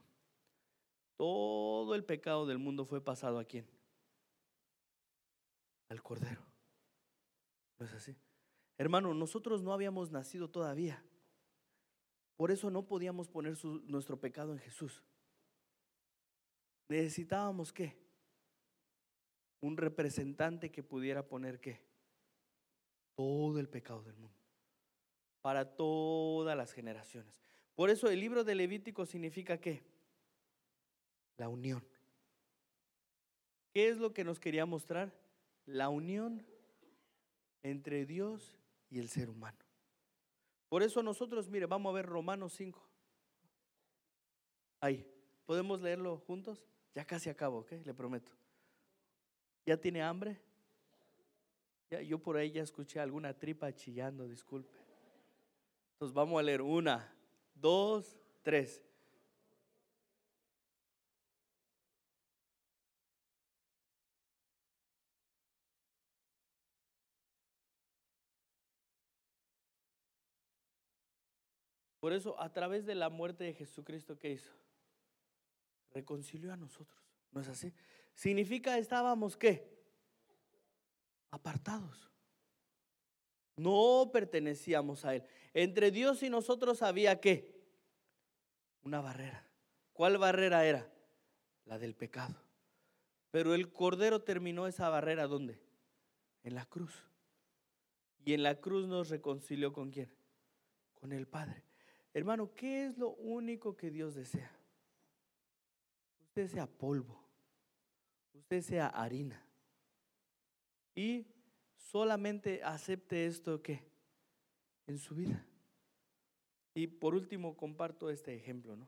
Todo el pecado del mundo fue pasado a quién? Al Cordero. ¿No es así? Hermano, nosotros no habíamos nacido todavía. Por eso no podíamos poner nuestro pecado en Jesús. Necesitábamos qué? Un representante que pudiera poner qué? Todo el pecado del mundo. Para todas las generaciones. Por eso el libro de Levítico significa qué? La unión. ¿Qué es lo que nos quería mostrar? La unión entre Dios y el ser humano. Por eso nosotros, mire, vamos a ver Romanos 5. Ahí, ¿podemos leerlo juntos? Ya casi acabo, ¿ok? Le prometo. ¿Ya tiene hambre? Yo por ahí ya escuché alguna tripa chillando, disculpe. Entonces vamos a leer una, dos, tres. Por eso, a través de la muerte de Jesucristo, ¿qué hizo? Reconcilió a nosotros. ¿No es así? Significa estábamos qué? Apartados. No pertenecíamos a Él. Entre Dios y nosotros había qué? Una barrera. ¿Cuál barrera era? La del pecado. Pero el Cordero terminó esa barrera ¿dónde? En la cruz. Y en la cruz nos reconcilió con quién? Con el Padre. Hermano, ¿qué es lo único que Dios desea? Usted sea polvo, usted sea harina. Y solamente acepte esto que en su vida. Y por último comparto este ejemplo, ¿no?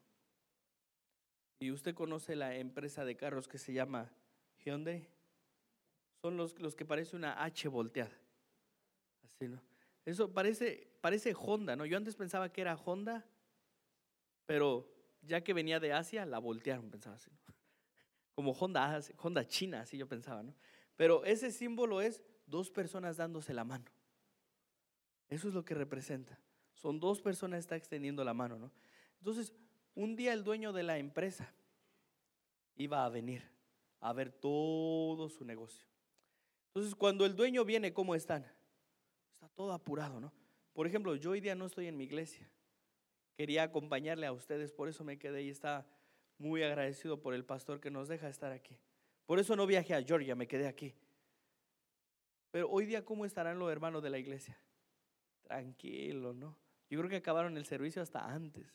Y usted conoce la empresa de carros que se llama Hyundai. Son los, los que parece una H volteada. Así, ¿no? Eso parece, parece Honda, ¿no? Yo antes pensaba que era Honda, pero ya que venía de Asia, la voltearon, pensaba así. Como Honda, Honda China, así yo pensaba, ¿no? Pero ese símbolo es dos personas dándose la mano. Eso es lo que representa. Son dos personas que están extendiendo la mano, ¿no? Entonces, un día el dueño de la empresa iba a venir a ver todo su negocio. Entonces, cuando el dueño viene, ¿cómo están? Está todo apurado, ¿no? Por ejemplo, yo hoy día no estoy en mi iglesia. Quería acompañarle a ustedes, por eso me quedé y está muy agradecido por el pastor que nos deja estar aquí. Por eso no viajé a Georgia, me quedé aquí. Pero hoy día, ¿cómo estarán los hermanos de la iglesia? Tranquilo, ¿no? Yo creo que acabaron el servicio hasta antes,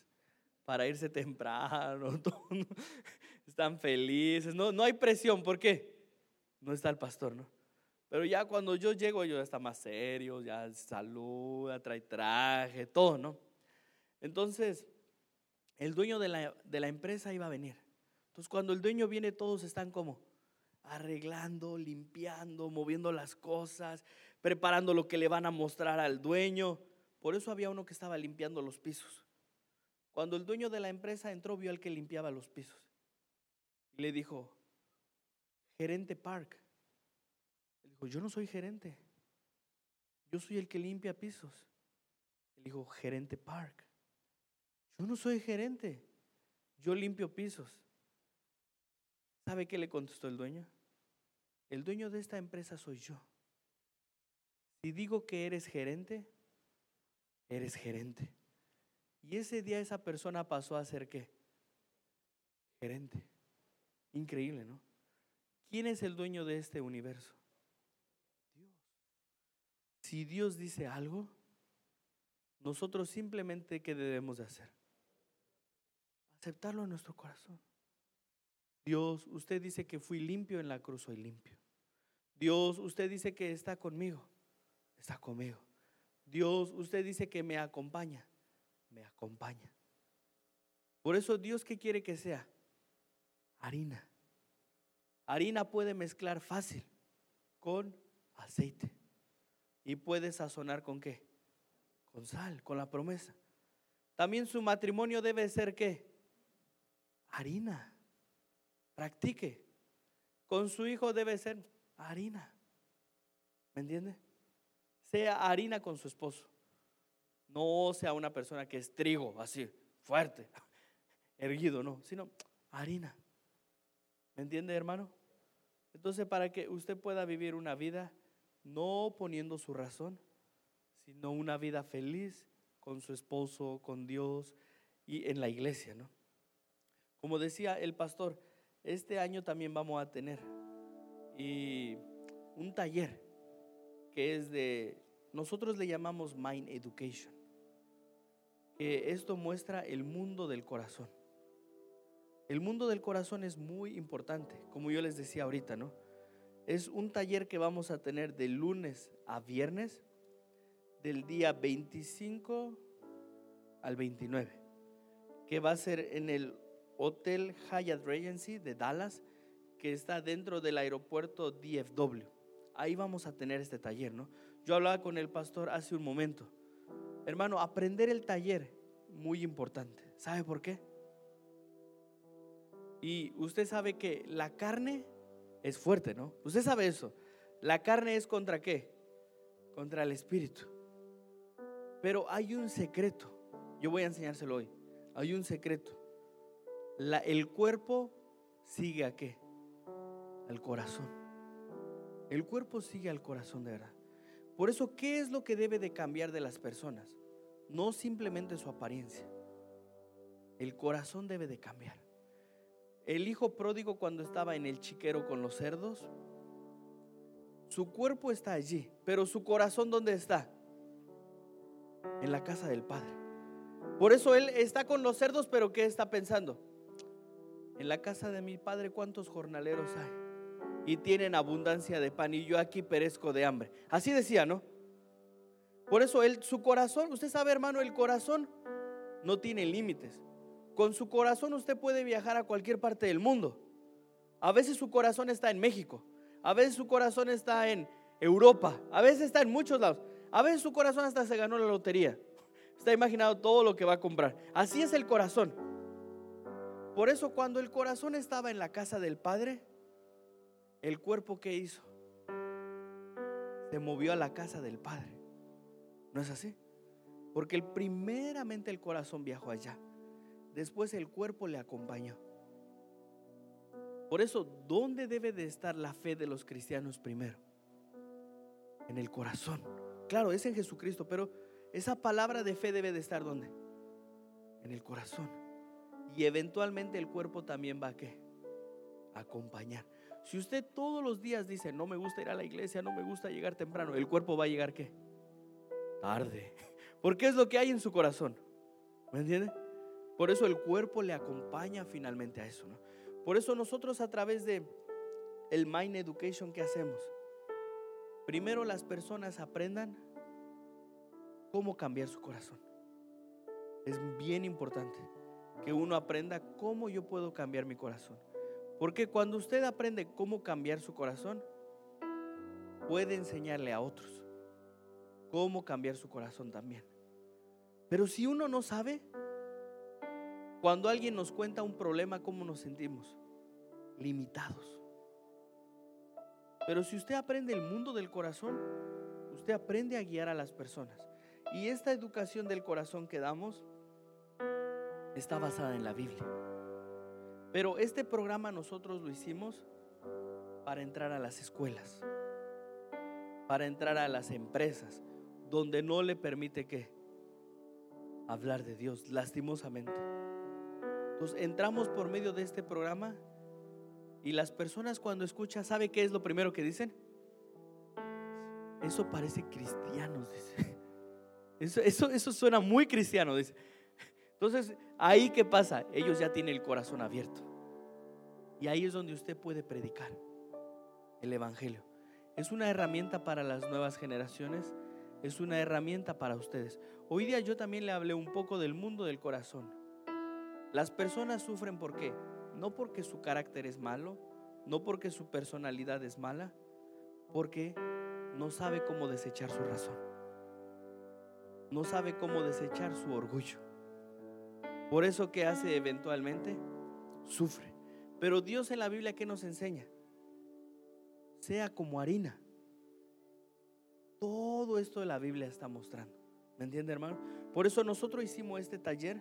para irse temprano. Están felices, no, no hay presión, ¿por qué? No está el pastor, ¿no? Pero ya cuando yo llego, yo ya está más serio, ya saluda, trae traje, todo, ¿no? Entonces, el dueño de la, de la empresa iba a venir. Entonces, cuando el dueño viene, todos están como arreglando, limpiando, moviendo las cosas, preparando lo que le van a mostrar al dueño. Por eso había uno que estaba limpiando los pisos. Cuando el dueño de la empresa entró, vio al que limpiaba los pisos. Y le dijo, gerente Park, dijo, yo no soy gerente. Yo soy el que limpia pisos. Él dijo, gerente Park. Yo no soy gerente. Yo limpio pisos. ¿Sabe qué le contestó el dueño? El dueño de esta empresa soy yo. Si digo que eres gerente, eres gerente. Y ese día esa persona pasó a ser qué? Gerente. Increíble, ¿no? ¿Quién es el dueño de este universo? Si Dios dice algo, nosotros simplemente ¿qué debemos de hacer? Aceptarlo en nuestro corazón. Dios, usted dice que fui limpio en la cruz, soy limpio. Dios, usted dice que está conmigo, está conmigo. Dios, usted dice que me acompaña, me acompaña. Por eso Dios qué quiere que sea? Harina. Harina puede mezclar fácil con aceite. Y puede sazonar con qué? Con sal, con la promesa. También su matrimonio debe ser qué? Harina. Practique. Con su hijo debe ser harina. ¿Me entiende? Sea harina con su esposo. No sea una persona que es trigo, así, fuerte, erguido, no, sino harina. ¿Me entiende, hermano? Entonces, para que usted pueda vivir una vida no poniendo su razón, sino una vida feliz con su esposo, con Dios y en la iglesia, ¿no? Como decía el pastor, este año también vamos a tener y un taller que es de, nosotros le llamamos Mind Education, que esto muestra el mundo del corazón. El mundo del corazón es muy importante, como yo les decía ahorita, ¿no? Es un taller que vamos a tener de lunes a viernes, del día 25 al 29, que va a ser en el Hotel Hyatt Regency de Dallas, que está dentro del aeropuerto DFW. Ahí vamos a tener este taller, ¿no? Yo hablaba con el pastor hace un momento. Hermano, aprender el taller, muy importante. ¿Sabe por qué? Y usted sabe que la carne es fuerte, ¿no? Usted sabe eso. La carne es contra qué? Contra el espíritu. Pero hay un secreto. Yo voy a enseñárselo hoy. Hay un secreto. El cuerpo sigue a qué? Al corazón. El cuerpo sigue al corazón de verdad. Por eso, ¿qué es lo que debe de cambiar de las personas? No simplemente su apariencia. El corazón debe de cambiar. El hijo pródigo cuando estaba en el chiquero con los cerdos, su cuerpo está allí, pero su corazón ¿dónde está? En la casa del Padre. Por eso él está con los cerdos, pero ¿qué está pensando? En la casa de mi Padre, ¿cuántos jornaleros hay? Y tienen abundancia de pan y yo aquí perezco de hambre. Así decía, ¿no? Por eso él, su corazón, usted sabe hermano, el corazón no tiene límites. Con su corazón usted puede viajar a cualquier parte del mundo. A veces su corazón está en México, a veces su corazón está en Europa, a veces está en muchos lados. A veces su corazón hasta se ganó la lotería. Está imaginado todo lo que va a comprar. Así es el corazón. Por eso cuando el corazón estaba en la casa del Padre, el cuerpo que hizo se movió a la casa del Padre. ¿No es así? Porque primeramente el corazón viajó allá después el cuerpo le acompañó. Por eso, ¿dónde debe de estar la fe de los cristianos primero? En el corazón. Claro, es en Jesucristo, pero esa palabra de fe debe de estar ¿dónde? En el corazón. Y eventualmente el cuerpo también va a qué? acompañar. Si usted todos los días dice, no me gusta ir a la iglesia, no me gusta llegar temprano, el cuerpo va a llegar qué? Tarde. Porque es lo que hay en su corazón. ¿Me entiende? Por eso el cuerpo le acompaña finalmente a eso. ¿no? Por eso nosotros a través de el Mind Education que hacemos, primero las personas aprendan cómo cambiar su corazón. Es bien importante que uno aprenda cómo yo puedo cambiar mi corazón. Porque cuando usted aprende cómo cambiar su corazón, puede enseñarle a otros cómo cambiar su corazón también. Pero si uno no sabe, cuando alguien nos cuenta un problema, ¿cómo nos sentimos? Limitados. Pero si usted aprende el mundo del corazón, usted aprende a guiar a las personas. Y esta educación del corazón que damos está basada en la Biblia. Pero este programa nosotros lo hicimos para entrar a las escuelas, para entrar a las empresas, donde no le permite que hablar de Dios, lastimosamente. Entonces entramos por medio de este programa y las personas cuando escuchan, ¿sabe qué es lo primero que dicen? Eso parece cristiano, dice. Eso, eso, eso suena muy cristiano, dice. Entonces, ahí qué pasa? Ellos ya tienen el corazón abierto. Y ahí es donde usted puede predicar el Evangelio. Es una herramienta para las nuevas generaciones. es una herramienta para ustedes. Hoy día yo también le hablé un poco del mundo del corazón. Las personas sufren por qué? No porque su carácter es malo, no porque su personalidad es mala, porque no sabe cómo desechar su razón. No sabe cómo desechar su orgullo. Por eso que hace eventualmente sufre. Pero Dios en la Biblia ¿qué nos enseña? Sea como harina. Todo esto de la Biblia está mostrando. ¿Me entiende, hermano? Por eso nosotros hicimos este taller.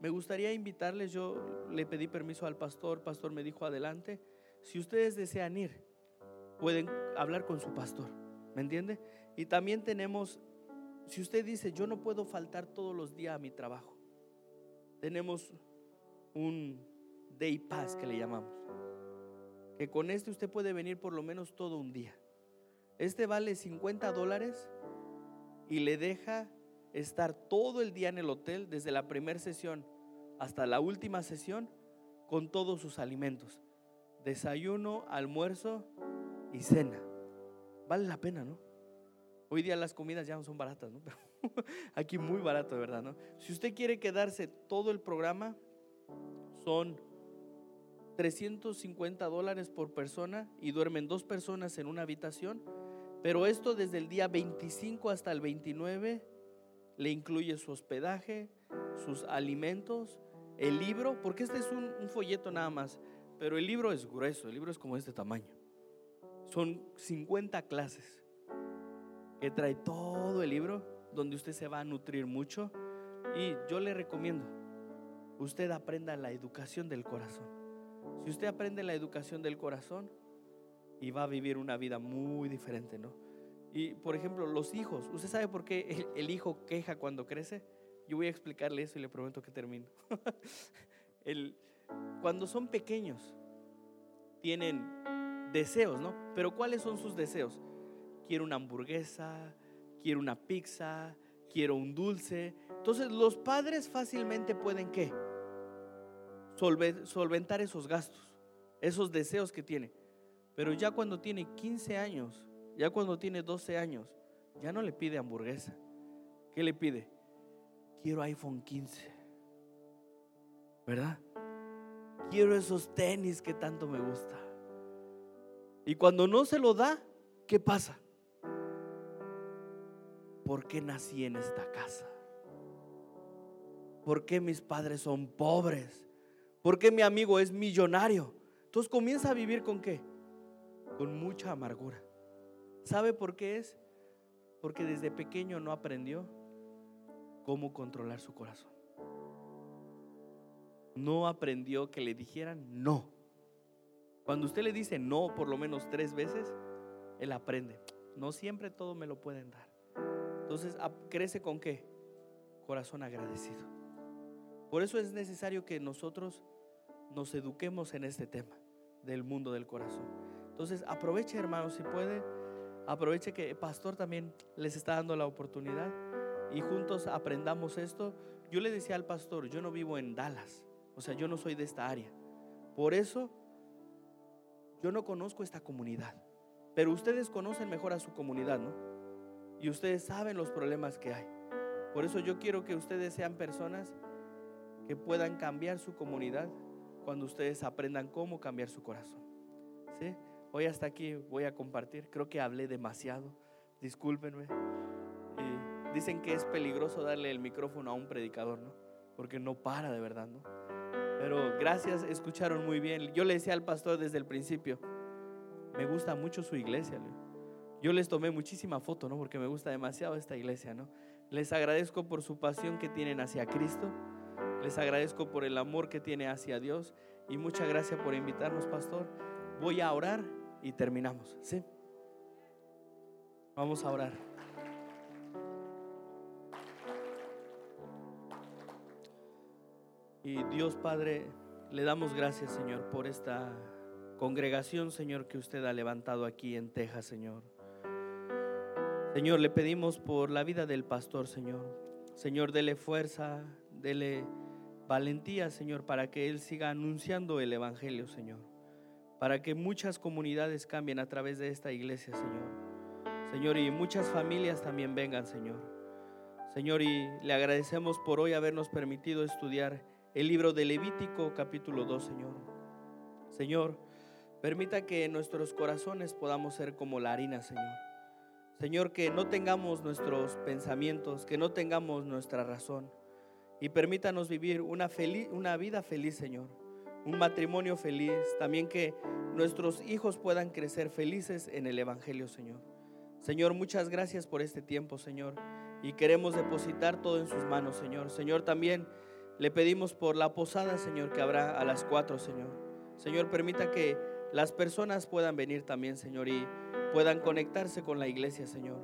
Me gustaría invitarles, yo le pedí permiso al pastor, pastor me dijo adelante. Si ustedes desean ir, pueden hablar con su pastor. ¿Me entiende? Y también tenemos, si usted dice, yo no puedo faltar todos los días a mi trabajo, tenemos un day pass que le llamamos. Que con este usted puede venir por lo menos todo un día. Este vale 50 dólares y le deja estar todo el día en el hotel, desde la primera sesión hasta la última sesión, con todos sus alimentos. Desayuno, almuerzo y cena. Vale la pena, ¿no? Hoy día las comidas ya no son baratas, ¿no? aquí muy barato, de verdad, ¿no? Si usted quiere quedarse todo el programa, son 350 dólares por persona y duermen dos personas en una habitación. Pero esto desde el día 25 hasta el 29 le incluye su hospedaje, sus alimentos, el libro, porque este es un, un folleto nada más, pero el libro es grueso, el libro es como este tamaño. Son 50 clases que trae todo el libro donde usted se va a nutrir mucho y yo le recomiendo, usted aprenda la educación del corazón. Si usted aprende la educación del corazón y va a vivir una vida muy diferente, ¿no? Y por ejemplo, los hijos, ¿usted sabe por qué el, hijo queja cuando crece? Yo voy a explicarle eso y le prometo que termino. el, cuando son pequeños, tienen deseos, ¿no? Pero ¿cuáles son sus deseos? Quiero una hamburguesa, quiero una pizza, quiero un dulce. Entonces los padres fácilmente pueden qué? solventar esos gastos, esos deseos que tiene. Pero ya cuando tiene 15 años, ya cuando tiene 12 años, ya no le pide hamburguesa. ¿Qué le pide? Quiero iPhone 15. ¿Verdad? Quiero esos tenis que tanto me gusta. Y cuando no se lo da, ¿qué pasa? ¿Por qué nací en esta casa? ¿Por qué mis padres son pobres? ¿Por qué mi amigo es millonario? Entonces comienza a vivir con qué? Con mucha amargura. ¿Sabe por qué es? Porque desde pequeño no aprendió cómo controlar su corazón. No aprendió que le dijeran no. Cuando usted le dice no por lo menos tres veces, él aprende. No siempre todo me lo pueden dar. Entonces, crece con qué? Corazón agradecido. Por eso es necesario que nosotros nos eduquemos en este tema del mundo del corazón. Entonces, aproveche, hermanos, si puede, aproveche que el pastor también les está dando la oportunidad y juntos aprendamos esto. Yo le decía al pastor, yo no vivo en Dallas, o sea, yo no soy de esta área. Por eso, yo no conozco esta comunidad, pero ustedes conocen mejor a su comunidad, ¿no? Y ustedes saben los problemas que hay. Por eso yo quiero que ustedes sean personas que puedan cambiar su comunidad cuando ustedes aprendan cómo cambiar su corazón. ¿Sí? Hoy hasta aquí voy a compartir. Creo que hablé demasiado. Discúlpenme. Dicen que es peligroso darle el micrófono a un predicador, ¿no? Porque no para de verdad, ¿no? Pero gracias, escucharon muy bien. Yo le decía al pastor desde el principio, me gusta mucho su iglesia. Yo les tomé muchísima foto, ¿no? Porque me gusta demasiado esta iglesia, ¿no? Les agradezco por su pasión que tienen hacia Cristo. Les agradezco por el amor que tiene hacia Dios y muchas gracias por invitarnos, pastor. Voy a orar y terminamos, ¿sí? Vamos a orar. Y Dios Padre, le damos gracias, Señor, por esta congregación, Señor, que usted ha levantado aquí en Texas, Señor. Señor, le pedimos por la vida del pastor, Señor. Señor, dele fuerza, dele valentía, Señor, para que Él siga anunciando el Evangelio, Señor. Para que muchas comunidades cambien a través de esta iglesia, Señor. Señor, y muchas familias también vengan, Señor. Señor, y le agradecemos por hoy habernos permitido estudiar el libro de Levítico capítulo 2, Señor. Señor, permita que en nuestros corazones podamos ser como la harina, Señor. Señor, que no tengamos nuestros pensamientos, que no tengamos nuestra razón. Y permítanos vivir una, feliz, una vida feliz, Señor. Un matrimonio feliz. También que nuestros hijos puedan crecer felices en el Evangelio, Señor. Señor, muchas gracias por este tiempo, Señor. Y queremos depositar todo en sus manos, Señor. Señor, también le pedimos por la posada, Señor, que habrá a las cuatro, Señor. Señor, permita que las personas puedan venir también, Señor, y puedan conectarse con la iglesia, Señor.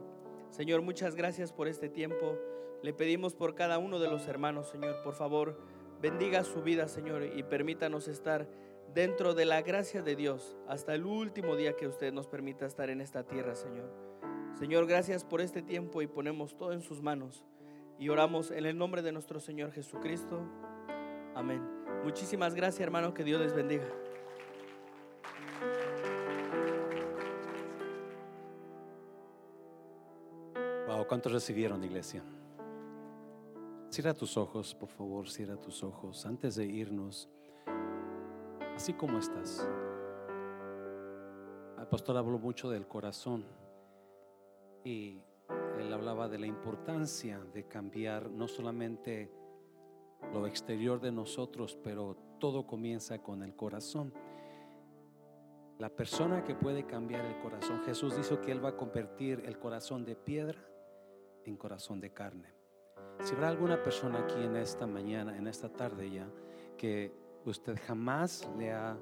Señor, muchas gracias por este tiempo. Le pedimos por cada uno de los hermanos, Señor. Por favor, bendiga su vida, Señor, y permítanos estar dentro de la gracia de Dios hasta el último día que usted nos permita estar en esta tierra, Señor. Señor, gracias por este tiempo y ponemos todo en sus manos. Y oramos en el nombre de nuestro Señor Jesucristo. Amén. Muchísimas gracias, hermano. Que Dios les bendiga. ¿Cuántos recibieron, iglesia? Cierra tus ojos, por favor, cierra tus ojos antes de irnos. Así como estás. El pastor habló mucho del corazón y él hablaba de la importancia de cambiar no solamente lo exterior de nosotros, pero todo comienza con el corazón. La persona que puede cambiar el corazón, Jesús dijo que Él va a convertir el corazón de piedra en corazón de carne. Si habrá alguna persona aquí en esta mañana, en esta tarde ya, que usted jamás le ha